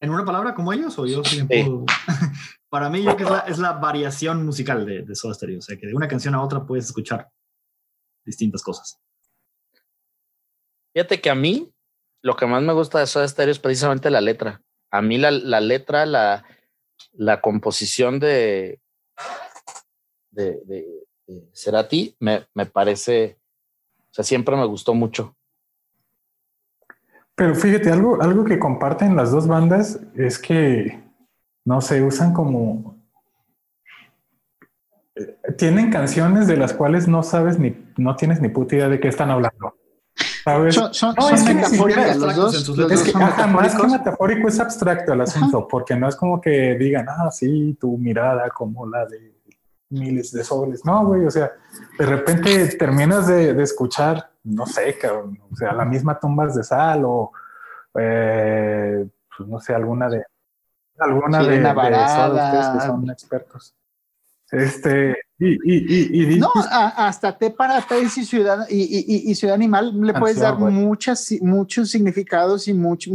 ¿En una palabra como ellos o yo Sí. Para mí, yo creo que es la, es la variación musical de, de Soda Stereo. O sea, que de una canción a otra puedes escuchar distintas cosas. Fíjate que a mí lo que más me gusta de Soda Stereo es precisamente la letra. A mí la, la letra, la, la composición de, de, de, me, me parece, o sea, siempre me gustó mucho. Pero fíjate, algo, algo que comparten las dos bandas es que, no sé, usan como... eh, Tienen canciones de las cuales no sabes ni, no tienes ni puta idea de qué están hablando. ¿Sabes? Son, son, No, son es que metafóricas los dos. abstractos en sus los letras. Es que ajá, más que metafórico es abstracto el asunto, porque no es como que digan, ah, sí, tu mirada como la de miles de soles. No, güey, o sea, de repente terminas de, de escuchar, no sé, cabrón, o sea, la misma tumbas de sal o, eh, pues no sé, alguna de, alguna de, Sirena de ustedes que son expertos. Este, y, y, y, y, No, a- hasta T para tres y Ciudad, y, y- y- y Ciudad Animal le puedes Canción, dar muchas, muchos significados y mucho-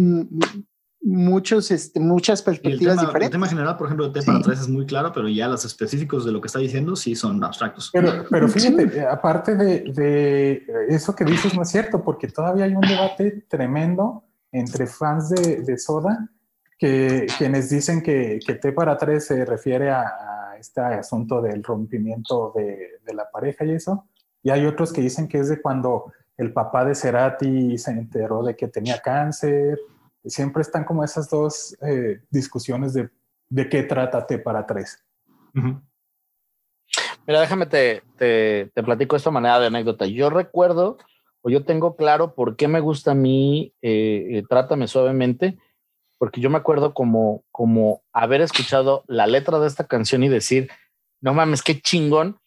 muchos, este, muchas Y el perspectivas tema, el diferentes. tema general, por ejemplo, de T Sí. para 3 es muy claro, pero ya los específicos de lo que está diciendo sí son abstractos. Pero, pero fíjate, eh, aparte de, de eso que dices no es cierto, porque todavía hay un debate tremendo entre fans de, de Soda, que quienes dicen que, que T para tres se refiere a, a este asunto del rompimiento de, la pareja y eso, y hay otros que dicen que es de cuando el papá de Cerati se enteró de que tenía cáncer. Siempre están como esas dos eh, discusiones de, de qué trata T para tres. Ujú. Mira, déjame te, te, te platico esta manera de anécdota. Yo recuerdo, o yo tengo claro por qué me gusta a mí eh, eh, Trátame Suavemente, porque yo me acuerdo como, como haber escuchado la letra de esta canción y decir, no mames, qué chingón.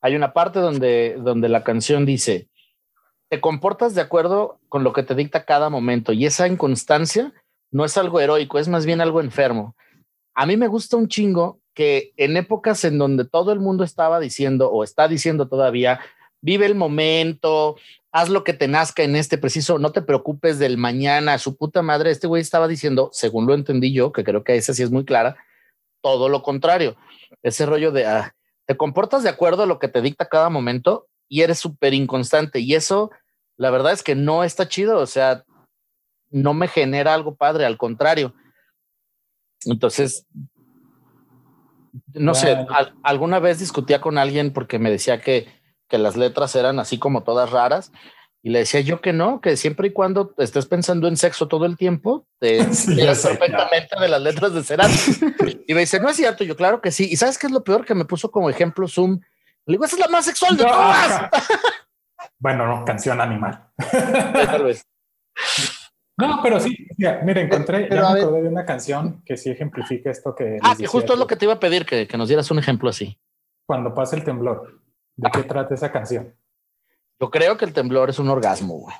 Hay una parte donde, donde la canción dice, te comportas de acuerdo con lo que te dicta cada momento y esa inconstancia no es algo heroico, es más bien algo enfermo. A mí me gusta un chingo que en épocas en donde todo el mundo estaba diciendo o está diciendo todavía, vive el momento, haz lo que te nazca en este preciso, no te preocupes del mañana, su puta madre, este güey estaba diciendo, según lo entendí yo, que creo que esa sí es muy clara, todo lo contrario, ese rollo de, ah, te comportas de acuerdo a lo que te dicta cada momento y eres súper inconstante. Y eso, la verdad es que no está chido, o sea, no me genera algo padre, al contrario. Entonces, no sé, alguna vez discutía con alguien porque me decía que, que las letras eran así como todas raras. Y le decía yo que no, que siempre y cuando estés pensando en sexo todo el tiempo, te sí, perfectamente de las letras de Cerati. y me dice, no es cierto, yo claro que sí. ¿Y sabes qué es lo peor? Que me puso como ejemplo Zoom. Le digo, esa es la más sexual de todas. bueno, no, canción animal. Tal vez. No, pero sí, mira, encontré, pero, ya me acordé de una canción que sí ejemplifica esto que... Ah, que justo es lo que te iba a pedir, que, que nos dieras un ejemplo así. Cuando pasa el temblor, ¿de qué trata esa canción? Yo creo que el temblor es un orgasmo, güey.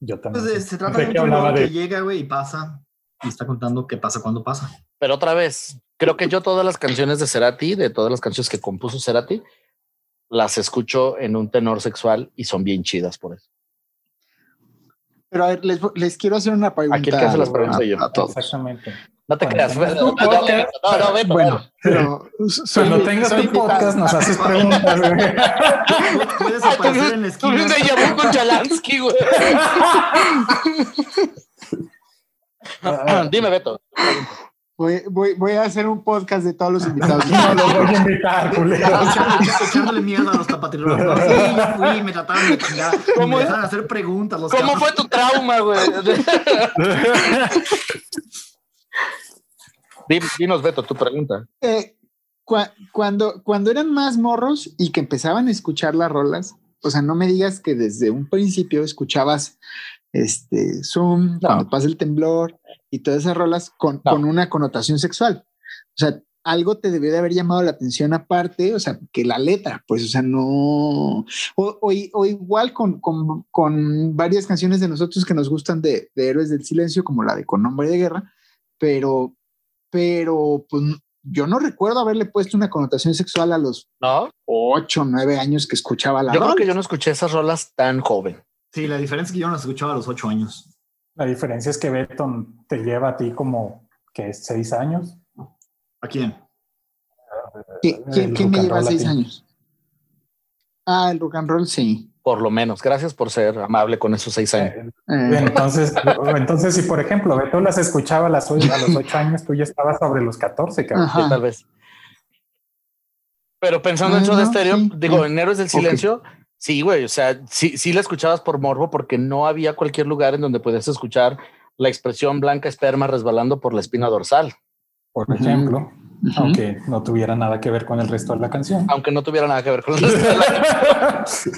Yo también. Pues, se trata de un temblor que llega, güey, y pasa, y está contando qué pasa cuando pasa. Pero otra vez, creo que yo todas las canciones de Cerati, de todas las canciones que compuso Cerati, las escucho en un tenor sexual y son bien chidas por eso. Pero a ver, les, les quiero hacer una pregunta. Aquí el que hace las preguntas a, yo. A todos. Exactamente. No te creas. No, no, no, no, bueno, pero cuando tengas tu podcast nos haces preguntas, güey. Puedes aparecer en la esquina. Tú me llamó con Chalansky, güey. Dime, Beto. Voy, voy, voy a hacer un podcast de todos los invitados. No los voy a invitar, culero. Echándole mierda a los tapatirros. Sí, fui, me trataron de chingar. ¿Cómo me dejaron hacer preguntas. Los ¿Cómo fue tu trauma, güey? Dinos, Beto, tu pregunta. Eh, cu cuando, cuando eran más morros y que empezaban a escuchar las rolas, o sea, no me digas que desde un principio escuchabas este Zoom, no. cuando pasa el temblor y todas esas rolas con, no. con, una connotación sexual. O sea, algo te debió de haber llamado la atención aparte, o sea, que la letra, pues, o sea, no. O, o, o igual con, con, con, varias canciones de nosotros que nos gustan de, de Héroes del Silencio, como la de Con Nombre de Guerra, pero pero pues yo no recuerdo haberle puesto una connotación sexual a los ¿No? ocho, nueve años que escuchaba la Yo creo que yo no escuché esas rolas tan joven. Sí, la diferencia es que yo no las escuchaba a los ocho años. La diferencia es que Beton te lleva a ti como que seis años. ¿A quién? ¿Quién, ¿quién me lleva seis años? Ah, el rock and roll, sí por lo menos. Gracias por ser amable con esos seis años. Eh, entonces, entonces, si por ejemplo Beto las escuchaba a, las, a los ocho años, tú ya estabas sobre los 14, cabrón. Sí, tal vez. Pero pensando en eso de estéreo, sí, digo, en Héroes del Silencio, okay. sí, güey, o sea, sí, sí la escuchabas por morbo porque no había cualquier lugar en donde podías escuchar la expresión blanca esperma resbalando por la espina dorsal. Por ejemplo. Uh -huh aunque no tuviera nada que ver con el resto de la canción. Aunque no tuviera nada que ver con el resto de la canción.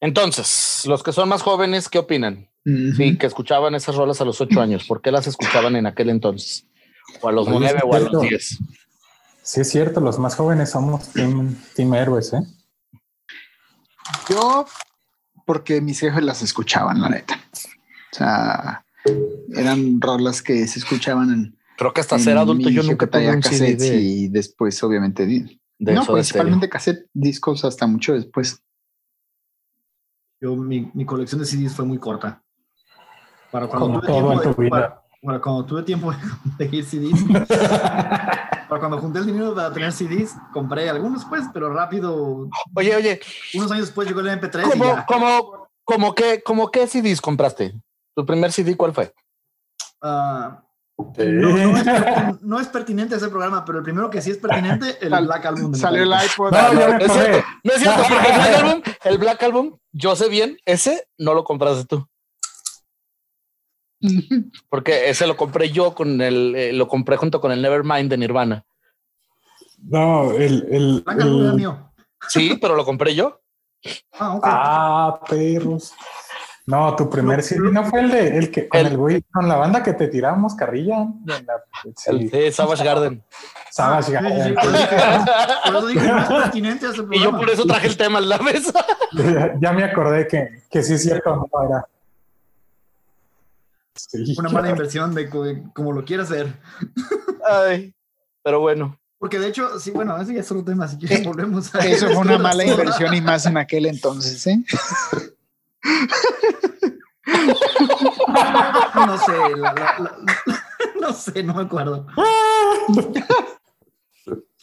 Entonces, los que son más jóvenes, ¿qué opinan? Uh -huh. Sí, que escuchaban esas rolas a los ocho años. ¿Por qué las escuchaban en aquel entonces? O a los nueve o a los diez. Sí, es cierto, los más jóvenes somos team, team héroes, ¿eh? Yo, porque mis jefes las escuchaban, la neta. O sea, eran rolas que se escuchaban en. Creo que hasta ser adulto yo nunca tuve un cassette de... y después, obviamente, de no, principalmente cassette, discos hasta mucho después. Yo, mi, mi, colección de CDs fue muy corta. Para cuando Como tuve todo en tu de, vida. Para, para, cuando tuve tiempo de ir CDs. para cuando junté el dinero para tener CDs, compré algunos, pues, pero rápido. Oye, oye. Unos años después llegó el MP3. ¿Cómo, y ya. ¿cómo, cómo, qué, cómo qué CDs compraste? ¿Tu primer CD cuál fue? Uh, ¿Sí? no, no, es, no, es, pertinente ese programa, pero el primero que sí es pertinente, el Black Album. Salió el iPod. No, es cierto, no es cierto, porque el Black Album, el Black Album, yo sé bien, ese no lo compraste tú. Porque ese lo compré yo con el, eh, lo compré junto con el Nevermind de Nirvana. No, el, el, Black Album era mío. Sí, pero lo compré yo. Ah, okay. ah perros. No, tu primer CD no fue el de el que con El- el güey, con la banda que te tiramos carrilla. En la, El sí, de Savage Garden. Savage sí, sí, sí, Garden. por eso dije- por eso dije más pertinente a este Y yo por eso traje el tema en la mesa. ya me acordé que, que sí es cierto, no era. Sí, Una mala inversión de co- como lo quieras ver. Ay, pero bueno. Porque de hecho, sí, bueno, ese ya es otro tema, así que Eh, volvemos a Eso fue una mala inversión y más en aquel entonces, ¿eh? No sé, la- la- la- no sé, no me acuerdo.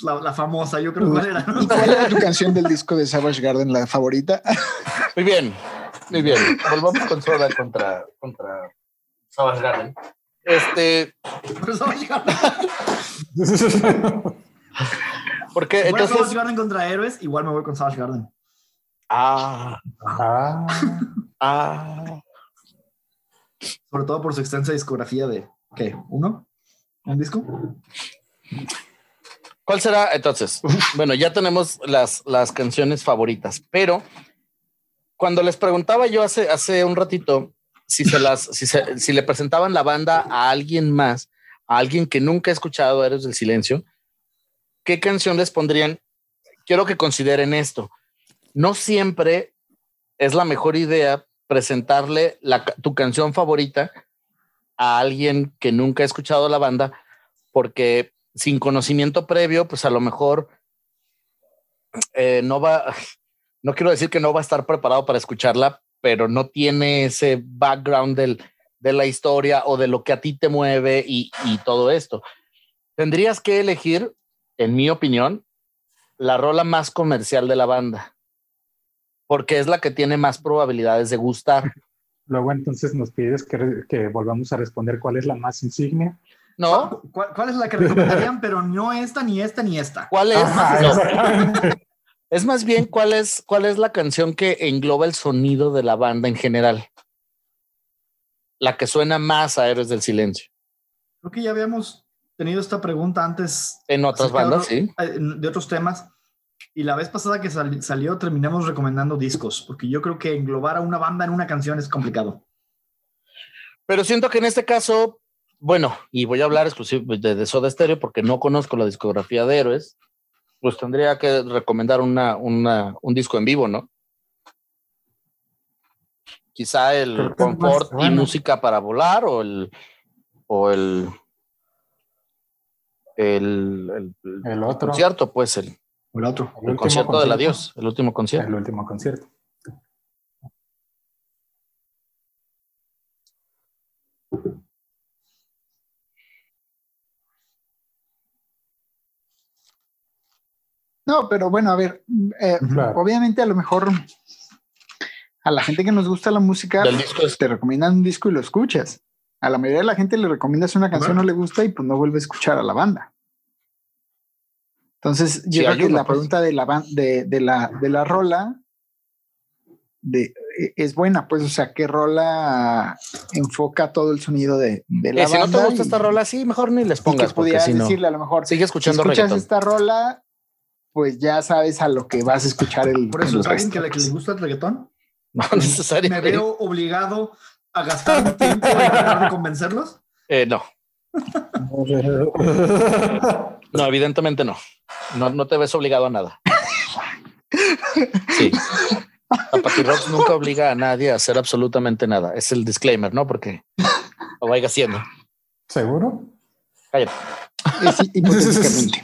La, la famosa, yo creo cuál era. ¿no? ¿Y cuál era tu canción del disco de Savage Garden, la favorita? Muy bien, muy bien. Volvamos con Soda contra, contra Savage Garden. Este, Savage Garden. porque Si fuera Savage entonces. Garden contra héroes, igual me voy con Savage Garden. Ah, Ah, ah. Sobre todo por su extensa discografía de, ¿qué? ¿Uno? ¿Un disco? ¿Cuál será entonces? Bueno, ya tenemos las, las canciones favoritas, pero cuando les preguntaba yo hace, hace un ratito si se las, si, se- si le presentaban la banda a alguien más, a alguien que nunca ha escuchado Héroes del Silencio, ¿qué canción les pondrían? Quiero que consideren esto. No siempre es la mejor idea presentarle tu canción favorita a alguien que nunca ha escuchado la banda, porque sin conocimiento previo, pues a lo mejor eh, no va, no quiero decir que no va a estar preparado para escucharla, pero no tiene ese background del, de la historia o de lo que a ti te mueve y, y todo esto. Tendrías que elegir, en mi opinión, la rola más comercial de la banda, porque es la que tiene más probabilidades de gustar. luego entonces nos pides que, que volvamos a responder cuál es la más insignia. ¿No? ¿Cuál, cuál es la que recomendarían? Pero no esta, ni esta, ni esta. ¿Cuál es? Ajá, No. exactamente. Es más bien cuál es, cuál es la canción que engloba el sonido de la banda en general. La que suena más a Héroes del Silencio. Creo que ya habíamos tenido esta pregunta antes En otras de bandas, otro- sí. eh, de otros temas. Y la vez pasada que sal- salió terminamos recomendando discos, porque yo creo que englobar a una banda en una canción es complicado. Pero siento que en este caso, bueno, y voy a hablar exclusivo de, de Soda Stereo porque no conozco la discografía de Héroes, pues tendría que recomendar una, una, un disco en vivo, ¿no? Quizá el confort y bueno. música para volar o el o el el, el- el El otro, concierto, pues el, el otro. el el último concierto del adiós, el último concierto. El último concierto. No, pero bueno, a ver, eh, Claro. obviamente a lo mejor a la gente que nos gusta la música, Del disco es- te recomiendan un disco y lo escuchas. A la mayoría de la gente le recomiendas una canción, no le gusta y pues no vuelve a escuchar a la banda. Entonces, yo Sí, creo que la pues. pregunta de la, de, de la, de la rola de, e- es buena, pues, o sea, ¿qué rola enfoca todo el sonido de, de la Eh, si no banda? te gusta y- esta rola, sí, mejor ni les y que pongas, porque pudieras si no, decirle a lo mejor, sigue si escuchando escuchas reggaetón. esta rola, pues ya sabes a lo que vas a escuchar el, Por eso, el ¿es alguien que le, que le gusta el reggaetón? No Me necesariamente. veo obligado a gastar tiempo en tratar de convencerlos. Eh, no, no, evidentemente no. No, no te ves obligado a nada. Sí. Apathy Rocks nunca obliga a nadie a hacer absolutamente nada. Es el disclaimer, ¿no? Porque lo vaya haciendo. ¿Seguro? Cállate. Es hipotéticamente.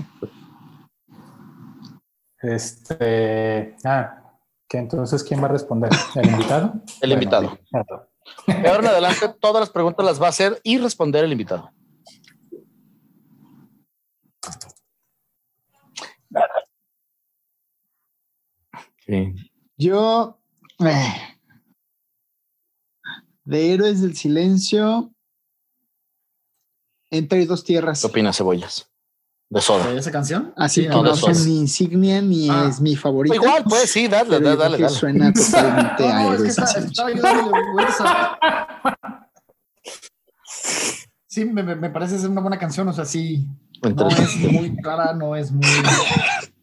Este. Ah, que entonces, ¿quién va a responder? ¿El invitado? El Bueno, invitado. invitado. De ahora en adelante, todas las preguntas las va a hacer y responder el invitado. Sí. Yo, eh, de Héroes del Silencio, entre dos tierras. ¿Qué opinas, cebollas? De soda. ¿De esa canción? Así Sí, que no, no, son ni insignia ni Ah. es mi favorita. Igual, pues sí, dale, pero dale, dale. que suena totalmente No, a es que Héroes está- a- Sí, me, parece ser una buena canción, o sea, sí, no es muy clara, no es muy...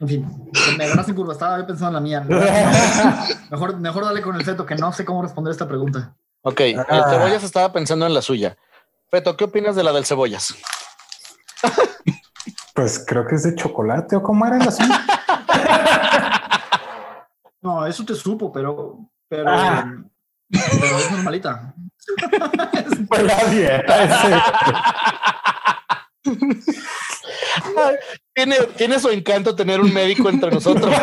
En fin, me agarraste en curva, estaba yo pensando en la mía. Mejor, mejor dale con el feto, que no sé cómo responder esta pregunta. Ok, el Cebollas estaba pensando en la suya. Feto, ¿qué opinas de la del Cebollas? Pues creo que es de chocolate o cómo era la suya. No, eso te supo, pero, pero, Ah. pero es normalita. Pues la dieta. Tiene, tiene su encanto tener un médico entre nosotros.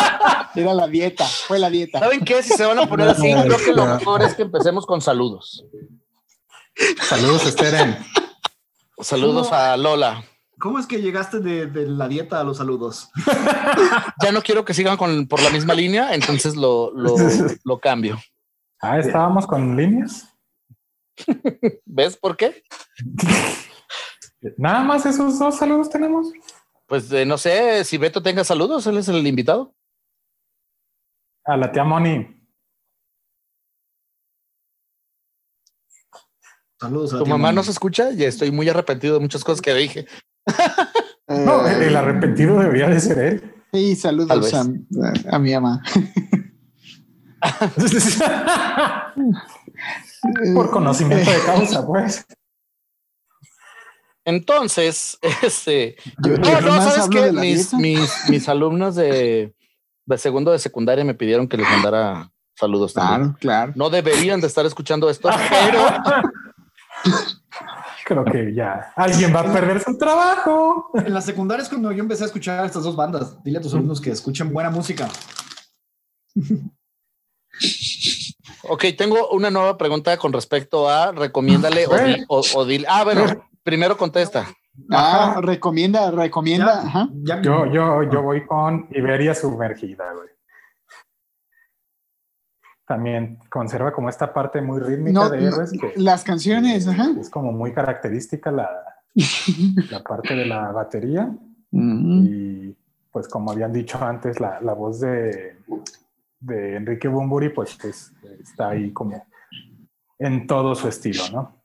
Era la dieta, fue la dieta. ¿Saben qué? Si se van a poner así, creo que lo mejor es que empecemos con saludos. Saludos, Esteren. Saludos a Lola. ¿Cómo es que llegaste de, de la dieta a los saludos? Ya no quiero que sigan con, por la misma línea, entonces lo, lo, lo cambio. Ah, estábamos con líneas. ¿Ves por qué? Nada más esos dos saludos tenemos. Pues eh, no sé si Beto tenga saludos, él es el invitado. A la tía Moni. Saludos a la Tu tía mamá Moni. no se escucha y estoy muy arrepentido de muchas cosas que dije. No, Eh, el arrepentido debería de ser él. y saludos a, a mi ama. Por conocimiento de causa, pues. Entonces, este. Yo, No, yo no, nomás ¿sabes la Mis, mis, mis alumnos de, de segundo de secundaria me pidieron que les mandara saludos también. Claro, claro. No deberían de estar escuchando esto, pero Creo que ya alguien va a perder su trabajo. En la secundaria es cuando yo empecé a escuchar estas dos bandas. Dile a tus alumnos que escuchen buena música. Ok, tengo una nueva pregunta con respecto a recomiéndale o, di- o- o dile. Ah, bueno, primero contesta. Ah, Ajá. recomienda, recomienda. Ya. Ajá. Ya, Yo, yo, yo voy con Iberia sumergida, güey. También conserva como esta parte muy rítmica No, de héroes que las canciones, ajá. es como muy característica la, la parte de la batería. Mm. Y pues como habían dicho antes, la, la voz de, de Enrique Bumburi pues es- está ahí como en todo su estilo, ¿no?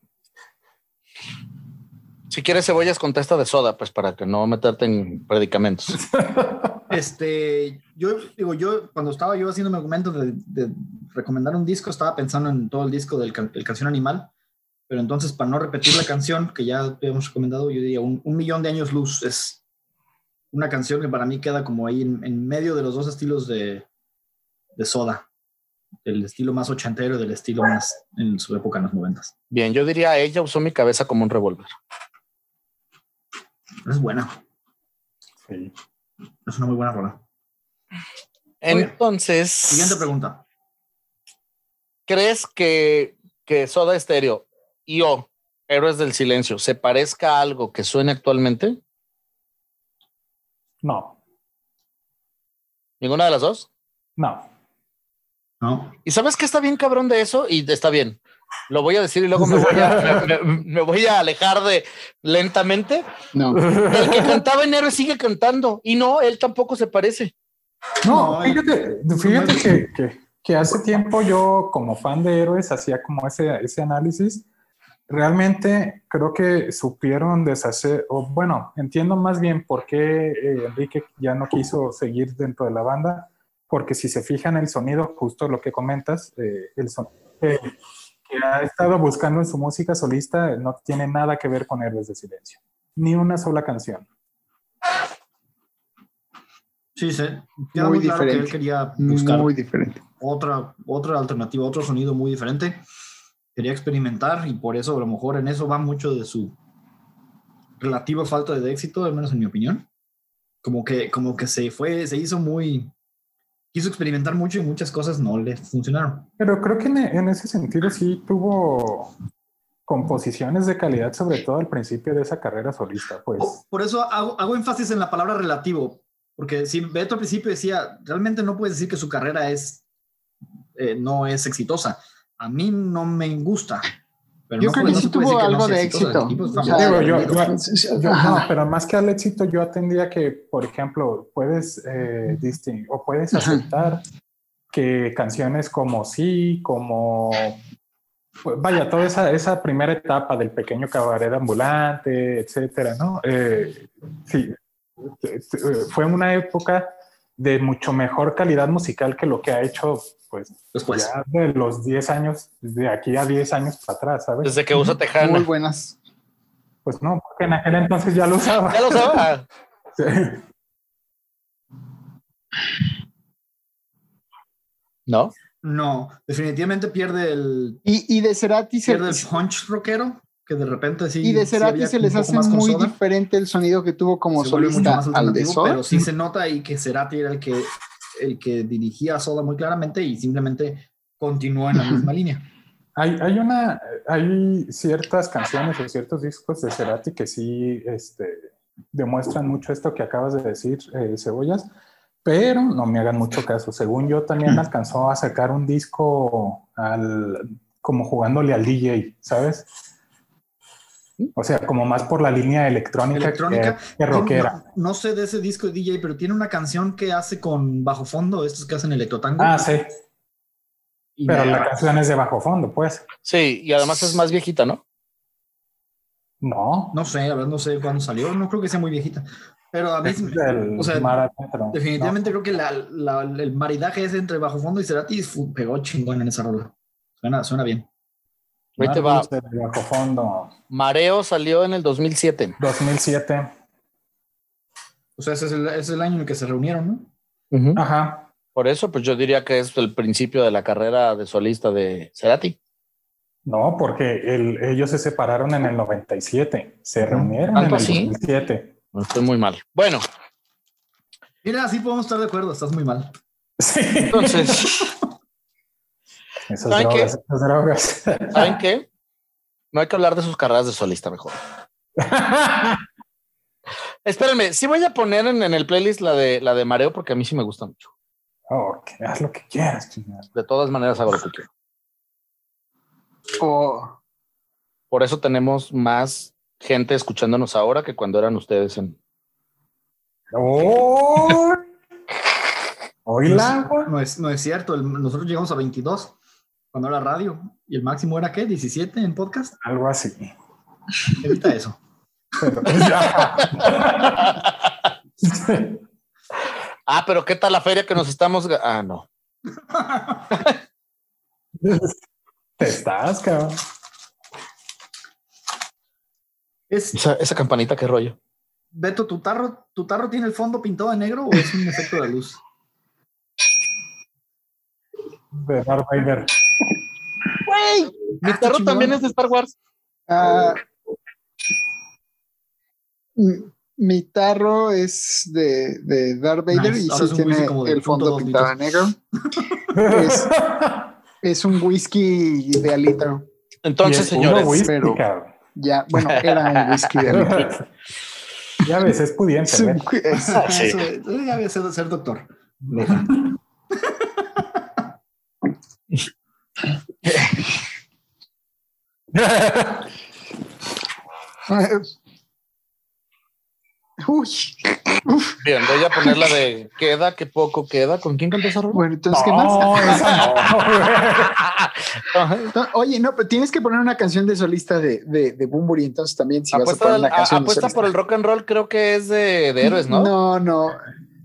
Si quieres cebollas, contesta de soda, pues para que no meterte en predicamentos. Este, yo digo, yo cuando estaba yo haciendo mi argumento de, de recomendar un disco, estaba pensando en todo el disco del can- el canción animal, pero entonces para no repetir la canción que ya habíamos recomendado, yo diría un, un millón de años luz es una canción que para mí queda como ahí en, en medio de los dos estilos de, de soda, del estilo más ochentero del estilo más en su época en los noventas. Bien, yo diría ella usó mi cabeza como un revólver. Es buena, Sí. es una muy buena rola. Entonces, Siguiente pregunta. ¿crees que, que Soda Stereo y o Héroes del Silencio se parezca a algo que suene actualmente? No, ¿Ninguna de las dos? no. ¿No? ¿Y sabes qué está bien cabrón de eso? Y está bien. Lo voy a decir y luego me voy a, me- me- voy a alejar de lentamente. No. El que cantaba en Héroes sigue cantando y no, él tampoco se parece. No, fíjate, fíjate que, que- que hace tiempo yo como fan de héroes hacía como ese, ese análisis. Realmente creo que supieron deshacer, o bueno, entiendo más bien por qué eh, Enrique ya no quiso seguir dentro de la banda, porque si se fijan el sonido, justo lo que comentas, eh, el sonido que, que ha estado buscando en su música solista no tiene nada que ver con Héroes de Silencio, ni una sola canción. Sí, sí. Queda Muy muy, claro que diferente. él quería buscar Muy diferente. otra, otra alternativa, otro sonido muy diferente. Quería experimentar y por eso a lo mejor en eso va mucho de su relativa falta de éxito, al menos en mi opinión. Como que, como que se fue, se hizo muy, quiso experimentar mucho y muchas cosas no le funcionaron. Pero creo que en, en ese sentido sí tuvo composiciones de calidad, sobre todo al principio de esa carrera solista, pues. Por, por eso hago, hago énfasis en la palabra relativo, porque si Beto al principio decía, realmente no puedes decir que su carrera es, eh, no es exitosa. A mí no me gusta. Pero Yo no creo que no sí tuvo algo de éxito. tipo es O sea, famoso. Digo, yo- yo- Yo, Ajá. no, pero más que al éxito, yo atendía que, por ejemplo, puedes eh, distinguir o puedes Ajá. aceptar que canciones como Sí, como. pues, vaya, toda esa, esa primera etapa del pequeño cabaret ambulante, etcétera, ¿no? Eh, sí, eh, fue una época de mucho mejor calidad musical que lo que ha hecho, pues, Después. ya de los 10 años, de aquí a 10 años para atrás, ¿sabes? Desde que usa Muy Tejana. buenas. Pues no, porque en aquel entonces ya lo usaba. Ya lo sabía. Sí. ¿No? No, definitivamente pierde el, Y, y de Cerati se, pierde el punch rockero, que de repente sí. y de sí Cerati había se les hace muy diferente el sonido que tuvo como se solista más al de alternativo, Soda. pero sí se nota ahí que Cerati era el que, el que dirigía a Soda muy claramente y simplemente continuó en la misma línea. Hay, hay una, hay ciertas canciones o ciertos discos de Cerati que sí este, demuestran mucho esto que acabas de decir, eh, Cebollas, pero no me hagan mucho caso. Según yo, también alcanzó a sacar un disco al, como jugándole al DJ, ¿sabes? O sea, como más por la línea electrónica, Electrónica. que, que rockera. No, no sé de ese disco de DJ, pero tiene una canción que hace con bajo fondo, estos que hacen electrotango. Ah, sí, y pero la canción es de bajo fondo, pues. Sí, y además es más viejita, ¿no? No. No sé, a ver, no sé cuándo salió, no creo que sea muy viejita. Pero a mí, Es del o sea, mar adentro, definitivamente creo que la- la- el maridaje ese entre bajo fondo y Cerati pegó chingón en esa rola. Suena, suena bien. Ahí te va. de bajo fondo, Mareo salió en el 2007. 2007. O sea, ese es el, ese es el año en el que se reunieron, ¿no? Ujú. Ajá. Por eso, pues yo diría que es el principio de la carrera de solista de Cerati. No, porque el- ellos se separaron en el 97. Se reunieron en ¿Tanto el así? 2007. No estoy muy mal. Bueno, Mira, sí podemos estar de acuerdo, estás muy mal. Sí. entonces, Esas ¿Saben qué? drogas, esas drogas. ¿saben qué? No hay que hablar de sus carreras de solista mejor. Espérenme, sí voy a poner en, en el playlist la de la de Mareo porque a mí sí me gusta mucho. Oh, que haz lo que quieras, chingada. De todas maneras hago lo que quiero. O Por eso tenemos más gente escuchándonos ahora que cuando eran ustedes en. ¡Oh! Oíla, güey. No es, no es cierto, el- nosotros llegamos a 22 cuando era radio y el máximo era ¿qué? 17 en podcast. Algo así. Evita eso. Ah, pero ¿qué tal la feria que nos estamos? Ah, no. Te estás, cabrón. Es, Esa, esa campanita, qué rollo. Beto, ¿tu tarro, ¿tu tarro tiene el fondo pintado de negro o es un efecto de luz? De Darth Vader. Güey, mi Ah, tarro chingón. también es de Star Wars. ah, mi tarro es de, de Darth Vader Nice. y Ahora sí es tiene el fondo 0.2 pintado de negro. Es, es un whisky de alitro. Entonces, señores, whisky, pero- cabrón. Ya, bueno, era un whisky de alitro. ya ves, es pudiente. Es un- ¿ves? es- eso ya ser doctor. Uy, bien, voy a poner la de queda, que poco queda. ¿Con quién rola? bueno, entonces, ¿qué más? No, no, oye, no, pero tienes que poner una canción de solista de, de, de Bumburi, entonces también si vas a apuesta poner una a- canción de apuesta solista. por el rock and roll, creo que es de, de héroes, ¿no? No, no.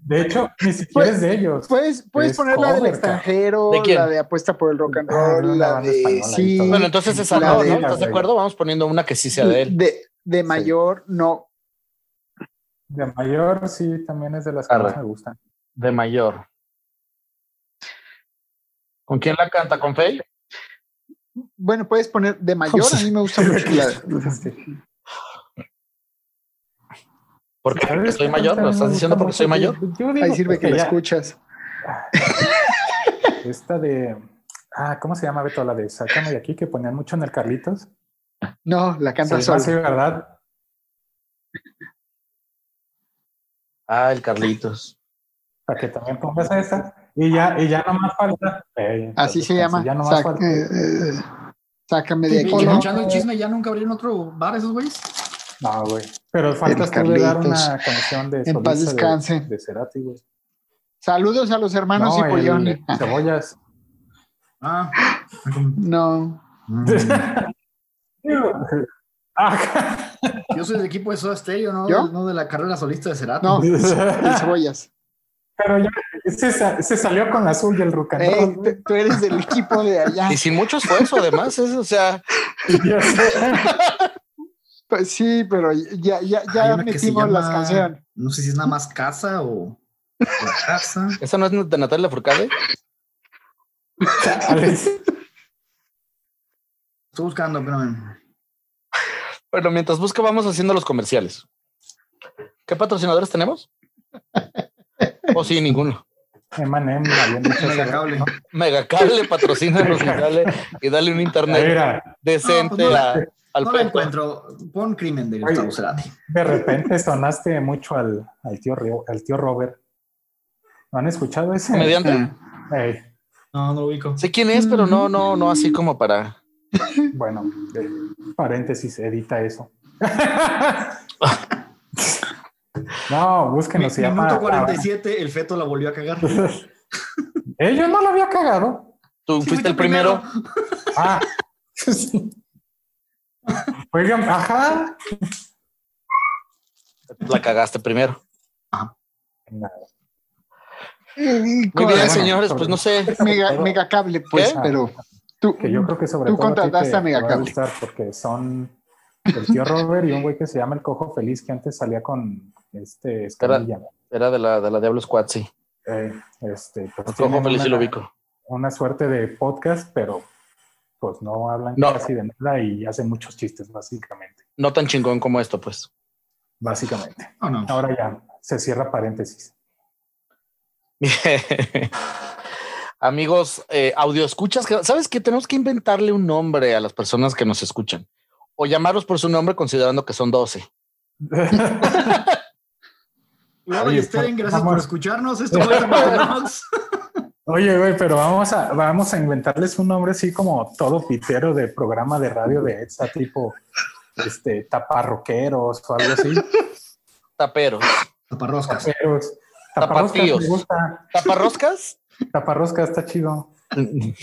De hecho, ni siquiera es de ellos. Puedes, puedes Es poner la del cover, extranjero, ¿De quién? la de apuesta por el rock and roll, la de española sí. Bueno, entonces esa La no, de- ¿no? ¿Estás de acuerdo? Vamos poniendo una que sí sea de él. de, de mayor, no. De mayor, sí, también es de las que Arre. más me gustan. De mayor. ¿Con quién la canta? ¿Con Faye? Bueno, puedes poner de mayor, a mí me gusta mucho la, ¿Por qué? ¿Sabes ¿Porque soy mayor? ¿Lo estás diciendo porque soy mayor? Yo digo ahí sirve que porque la escuchas. Esta de. Ah, ¿cómo se llama Beto? La de Sácame de aquí, que ponían mucho en el Carlitos. No, la canta solo. así, ¿verdad? Ah, el Carlitos. Para que también pongas esa. Y ya, y ya no más falta. eh, Así se llama. Ya no más Sac- falta. eh, eh, sácame de Y aquí. ¿no? escuchando el chisme, ¿ya nunca abrieron otro bar esos güeyes? No, güey. Pero faltas tú de dar una canción de En paz de- descanse. De, Cerati, güey. Saludos a los hermanos no, y Pollón. el Cebollas. Ah. No. Mm. Ah, Yo soy del equipo de Soda Stereo, ¿no? ¿Yo? No de la carrera solista de Cerati. No, el cebollas. Pero ya se, sa- se salió con la azul y el rucán. Eh, tú- tú eres del equipo de allá. Y sin mucho esfuerzo, además, es, o sea, Pues sí, pero ya, ya, ya metimos las llama- canciones. No sé si es nada más casa o la casa. esa no es de Natalia Furcade. Estoy buscando, pero Bueno, mientras busca, vamos haciendo los comerciales. ¿Qué patrocinadores tenemos? O sí, ninguno. Emanem, Megacable. Megacable patrocínanos y dale, y dale un internet Mira, decente No, pues no al no la Pepe. encuentro. Pon crimen de. Gustavo Cerati. de repente sonaste mucho al, al, tío, Rio- al tío Robert. ¿No han escuchado ese? Comediante. Ah, Ey, No, no lo ubico. Sé quién es, pero no, no, no así como para. bueno, de paréntesis, edita eso. no, búsquenos, se llama. Minuto 47, el feto la volvió a cagar. Eh, yo no lo había cagado. Tú Sí, fuiste el tú primero. Ah, sí. Oigan, ajá. La cagaste primero. y Muy con- bien, bueno, señores, pues no sé. Mega, mega cable, pues, ¿Qué? pero tú, Que yo creo que sobre Tú todo contrataste te- a Megacable. gustar porque son el tío Robert y un güey que se llama el Cojo Feliz que antes salía con este Escamilla. Era de la, de la Diablo Squad, sí. Eh, este, pues El cojo feliz una, lo ubico. una suerte de podcast, pero pues no hablan No. casi de nada y hacen muchos chistes, básicamente. No tan chingón como esto, pues. Básicamente. No, no. Ahora ya se cierra paréntesis. Amigos, eh, audio escuchas, ¿sabes qué? Tenemos que inventarle un nombre a las personas que nos escuchan. O llamarlos por su nombre considerando que son 12. Laura Oye, y Steren, gracias por escucharnos. Esto fue Rocks. Oye, güey, pero vamos a, vamos a inventarles un nombre así como todo pitero de programa de radio de EXA, tipo este, taparroqueros o algo así. Taperos. Taparroscas. Taperos. Taparroscas Tapatíos. me gusta. ¿Taparroscas? Taparrosca está chido.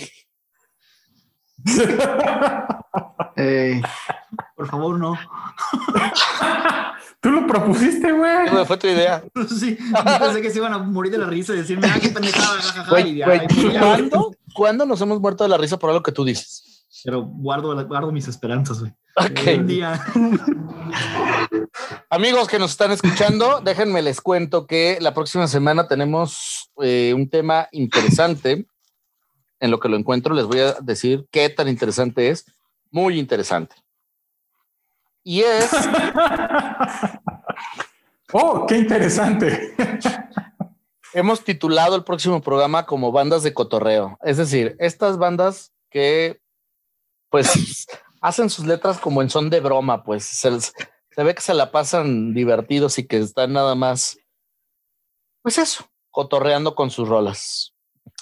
Por favor, no. Tú lo propusiste, güey. Fue tu idea. Sí, yo pensé que se iban a morir de la risa y decirme, ah, qué pendejada, jajaja. Güey. ¿Cuándo? ¿Cuándo nos hemos muerto de la risa por algo que tú dices? Pero guardo, guardo mis esperanzas, güey. Ok. Un día. Amigos que nos están escuchando, déjenme les cuento que la próxima semana tenemos eh, un tema interesante. En lo que lo encuentro, les voy a decir qué tan interesante es. Muy interesante. Y es, Oh, qué interesante. hemos titulado el próximo programa como bandas de cotorreo. Es decir, estas bandas que, pues, hacen sus letras como en son de broma, pues se, les- se ve que se la pasan divertidos y que están nada más, pues eso, cotorreando con sus rolas.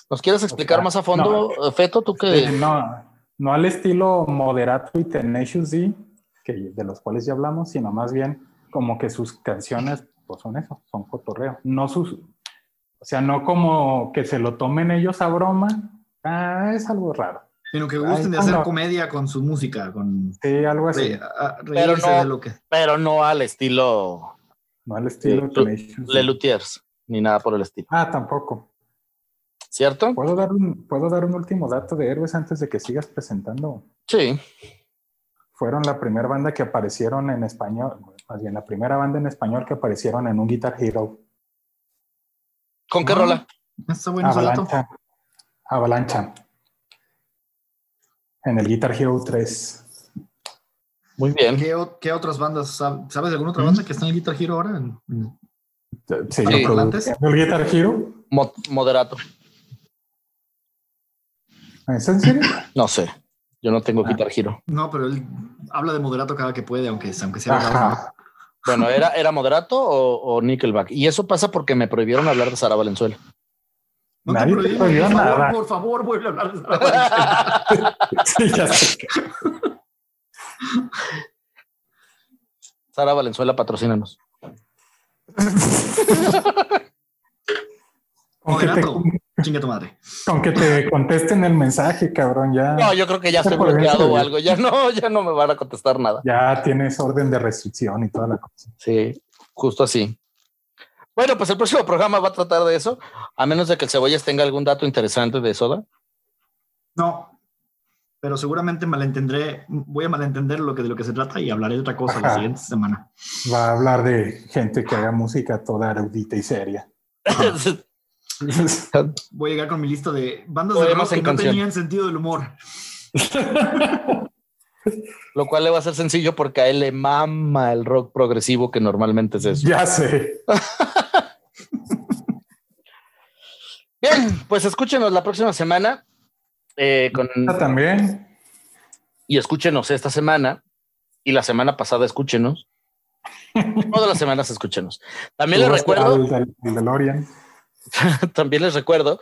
¿Nos quieres explicar sea, más a fondo, Feto? Tú Eh, que no, no al estilo Moderato y Tenacious D, que de los cuales ya hablamos, sino más bien como que sus canciones pues son eso, son cotorreo. No sus, o sea, no como que se lo tomen ellos a broma. Ah, es algo raro. Sino que Ay, gusten de hacer no. comedia con su música, con Sí, algo así. re- a- Pero no- de lo que. pero no al estilo No al estilo Sí, Tenacious D. Le Luthiers, ni nada por el estilo. Ah, tampoco. ¿Cierto? ¿Puedo dar, un, ¿Puedo dar un último dato de héroes antes de que sigas presentando? Sí. Fueron la primera banda que aparecieron en español, más bien la primera banda en español que aparecieron en un Guitar Hero. ¿Con qué Ah, rola? Está bueno ese dato. Avalancha. Avalancha. En el Guitar Hero 3. Muy bien. ¿Qué, qué otras bandas? sab- ¿Sabes de alguna otra banda que está en Guitar Hero ahora? En- en- Sí, Sí. el Guitar Hero. Mo- moderato. ¿Es en serio? No sé. Yo no tengo Ah. Guitar Hero. No, pero él habla de moderato cada que puede, aunque, aunque sea. Ajá. Bueno, ¿era, era moderato o, o Nickelback? Y eso pasa porque me prohibieron hablar de Sara Valenzuela. No te Nadie te prohibió por favor, por favor, vuelve a hablar de Sara Valenzuela. Sí, ya sé. Sara Valenzuela, patrocínanos. ¿Con qué, te, Moderato. Chinga tu madre. Con que te contesten el mensaje, cabrón, ya. No, yo creo que ya estoy bloqueado o ya. algo. Ya no, ya no me van a contestar nada. Ya tienes orden de restricción y toda la cosa. Sí, justo así. Bueno, pues el próximo programa va a tratar de eso, a menos de que el Cebollas tenga algún dato interesante de Soda. No, pero seguramente malentendré, voy a malentender lo que de lo que se trata y hablaré de otra cosa la siguiente semana. Va a hablar de gente que haga música toda erudita y seria. Voy a llegar con mi lista de bandas de rock que en no canción. tenían sentido del humor. Lo cual le va a ser sencillo porque a él le mama el rock progresivo, que normalmente es eso. ya sé. Bien, pues escúchenos la próxima semana eh, con, Ah, También. y escúchenos esta semana y la semana pasada escúchenos. Todas las semanas escúchenos. También les recuerdo, al del DeLorean. también les recuerdo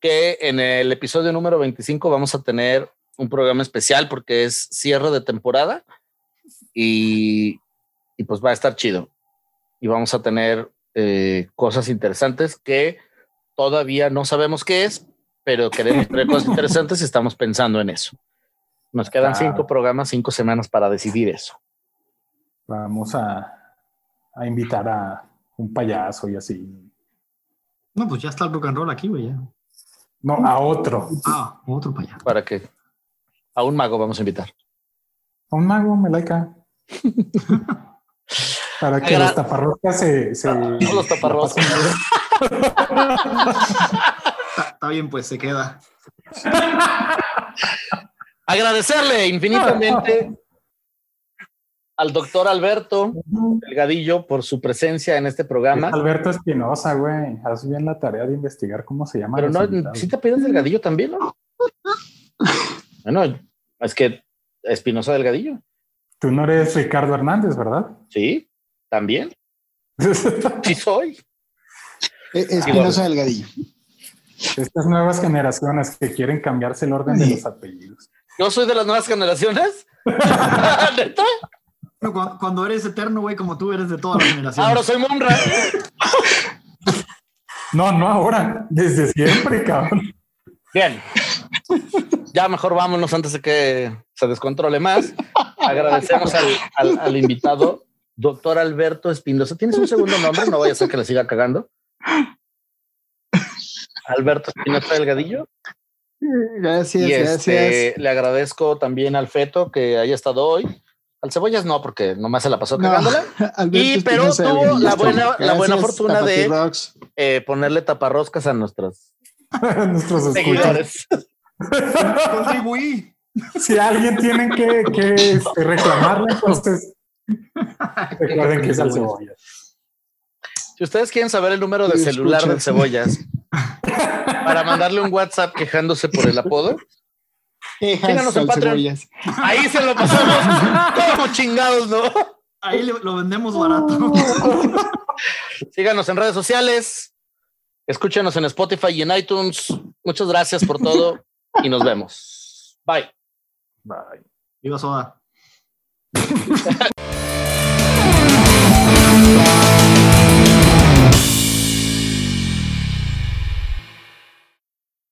que en el episodio número 25 vamos a tener un programa especial porque es cierre de temporada y, y pues va a estar chido. Y vamos a tener eh, cosas interesantes que todavía no sabemos qué es, pero queremos tener cosas interesantes y estamos pensando en eso. Nos quedan Ah. cinco programas, cinco semanas para decidir eso. Vamos a, a invitar a un payaso y así. No, pues ya está el rock and roll aquí, güey. ya. No, a otro. Ah, otro para allá. Para que a un mago vamos a invitar. A un mago, Melaika. Para que Agra- los taparroscas se. se los taparroscas. la pasen bien. Está, está bien, pues se queda. Agradecerle infinitamente al doctor Alberto Delgadillo por su presencia en este programa. Alberto Espinosa, güey. Haz bien la tarea de investigar cómo se llama. Pero no, si te pides Delgadillo también, ¿no? Bueno, es que Espinosa Delgadillo, Tú no eres Ricardo Hernández, ¿verdad? sí, también, sí soy. Eh, Espinosa Delgadillo. Estas nuevas generaciones que quieren cambiarse el orden de los apellidos. Yo soy de las nuevas generaciones. ¿Neta? Bueno, cu- cuando eres eterno, güey, como tú eres de todas las generaciones. Ahora soy Monra. No, no ahora, desde siempre, cabrón. Bien. Ya mejor vámonos antes de que se descontrole más. Agradecemos al, al- al invitado, doctor Alberto Espinosa. ¿Tienes un segundo nombre? No vaya a ser que le siga cagando. Alberto Espinosa Delgadillo. Gracias, Y gracias. este, le agradezco también al Feto que haya estado hoy. Al Cebollas no, porque nomás se la pasó No, cagándola. Y, pero tuvo la buena- la buena fortuna de-. Eh, ponerle taparroscas a nuestros Nuestros seguidores. Contribuí. Si alguien tiene que, que este, reclamarle, entonces recuerden que es al cebolla. Si ustedes quieren saber el número de celular del escuchas. Cebollas para mandarle un WhatsApp quejándose por el apodo, Síganos en Patreon. Cebollas. ahí se lo pasamos como chingados, ¿no? Ahí lo vendemos barato. Síganos en redes sociales, escúchenos en Spotify y en iTunes. Muchas gracias por todo y nos vemos. Bye. Bye. Viva Soda.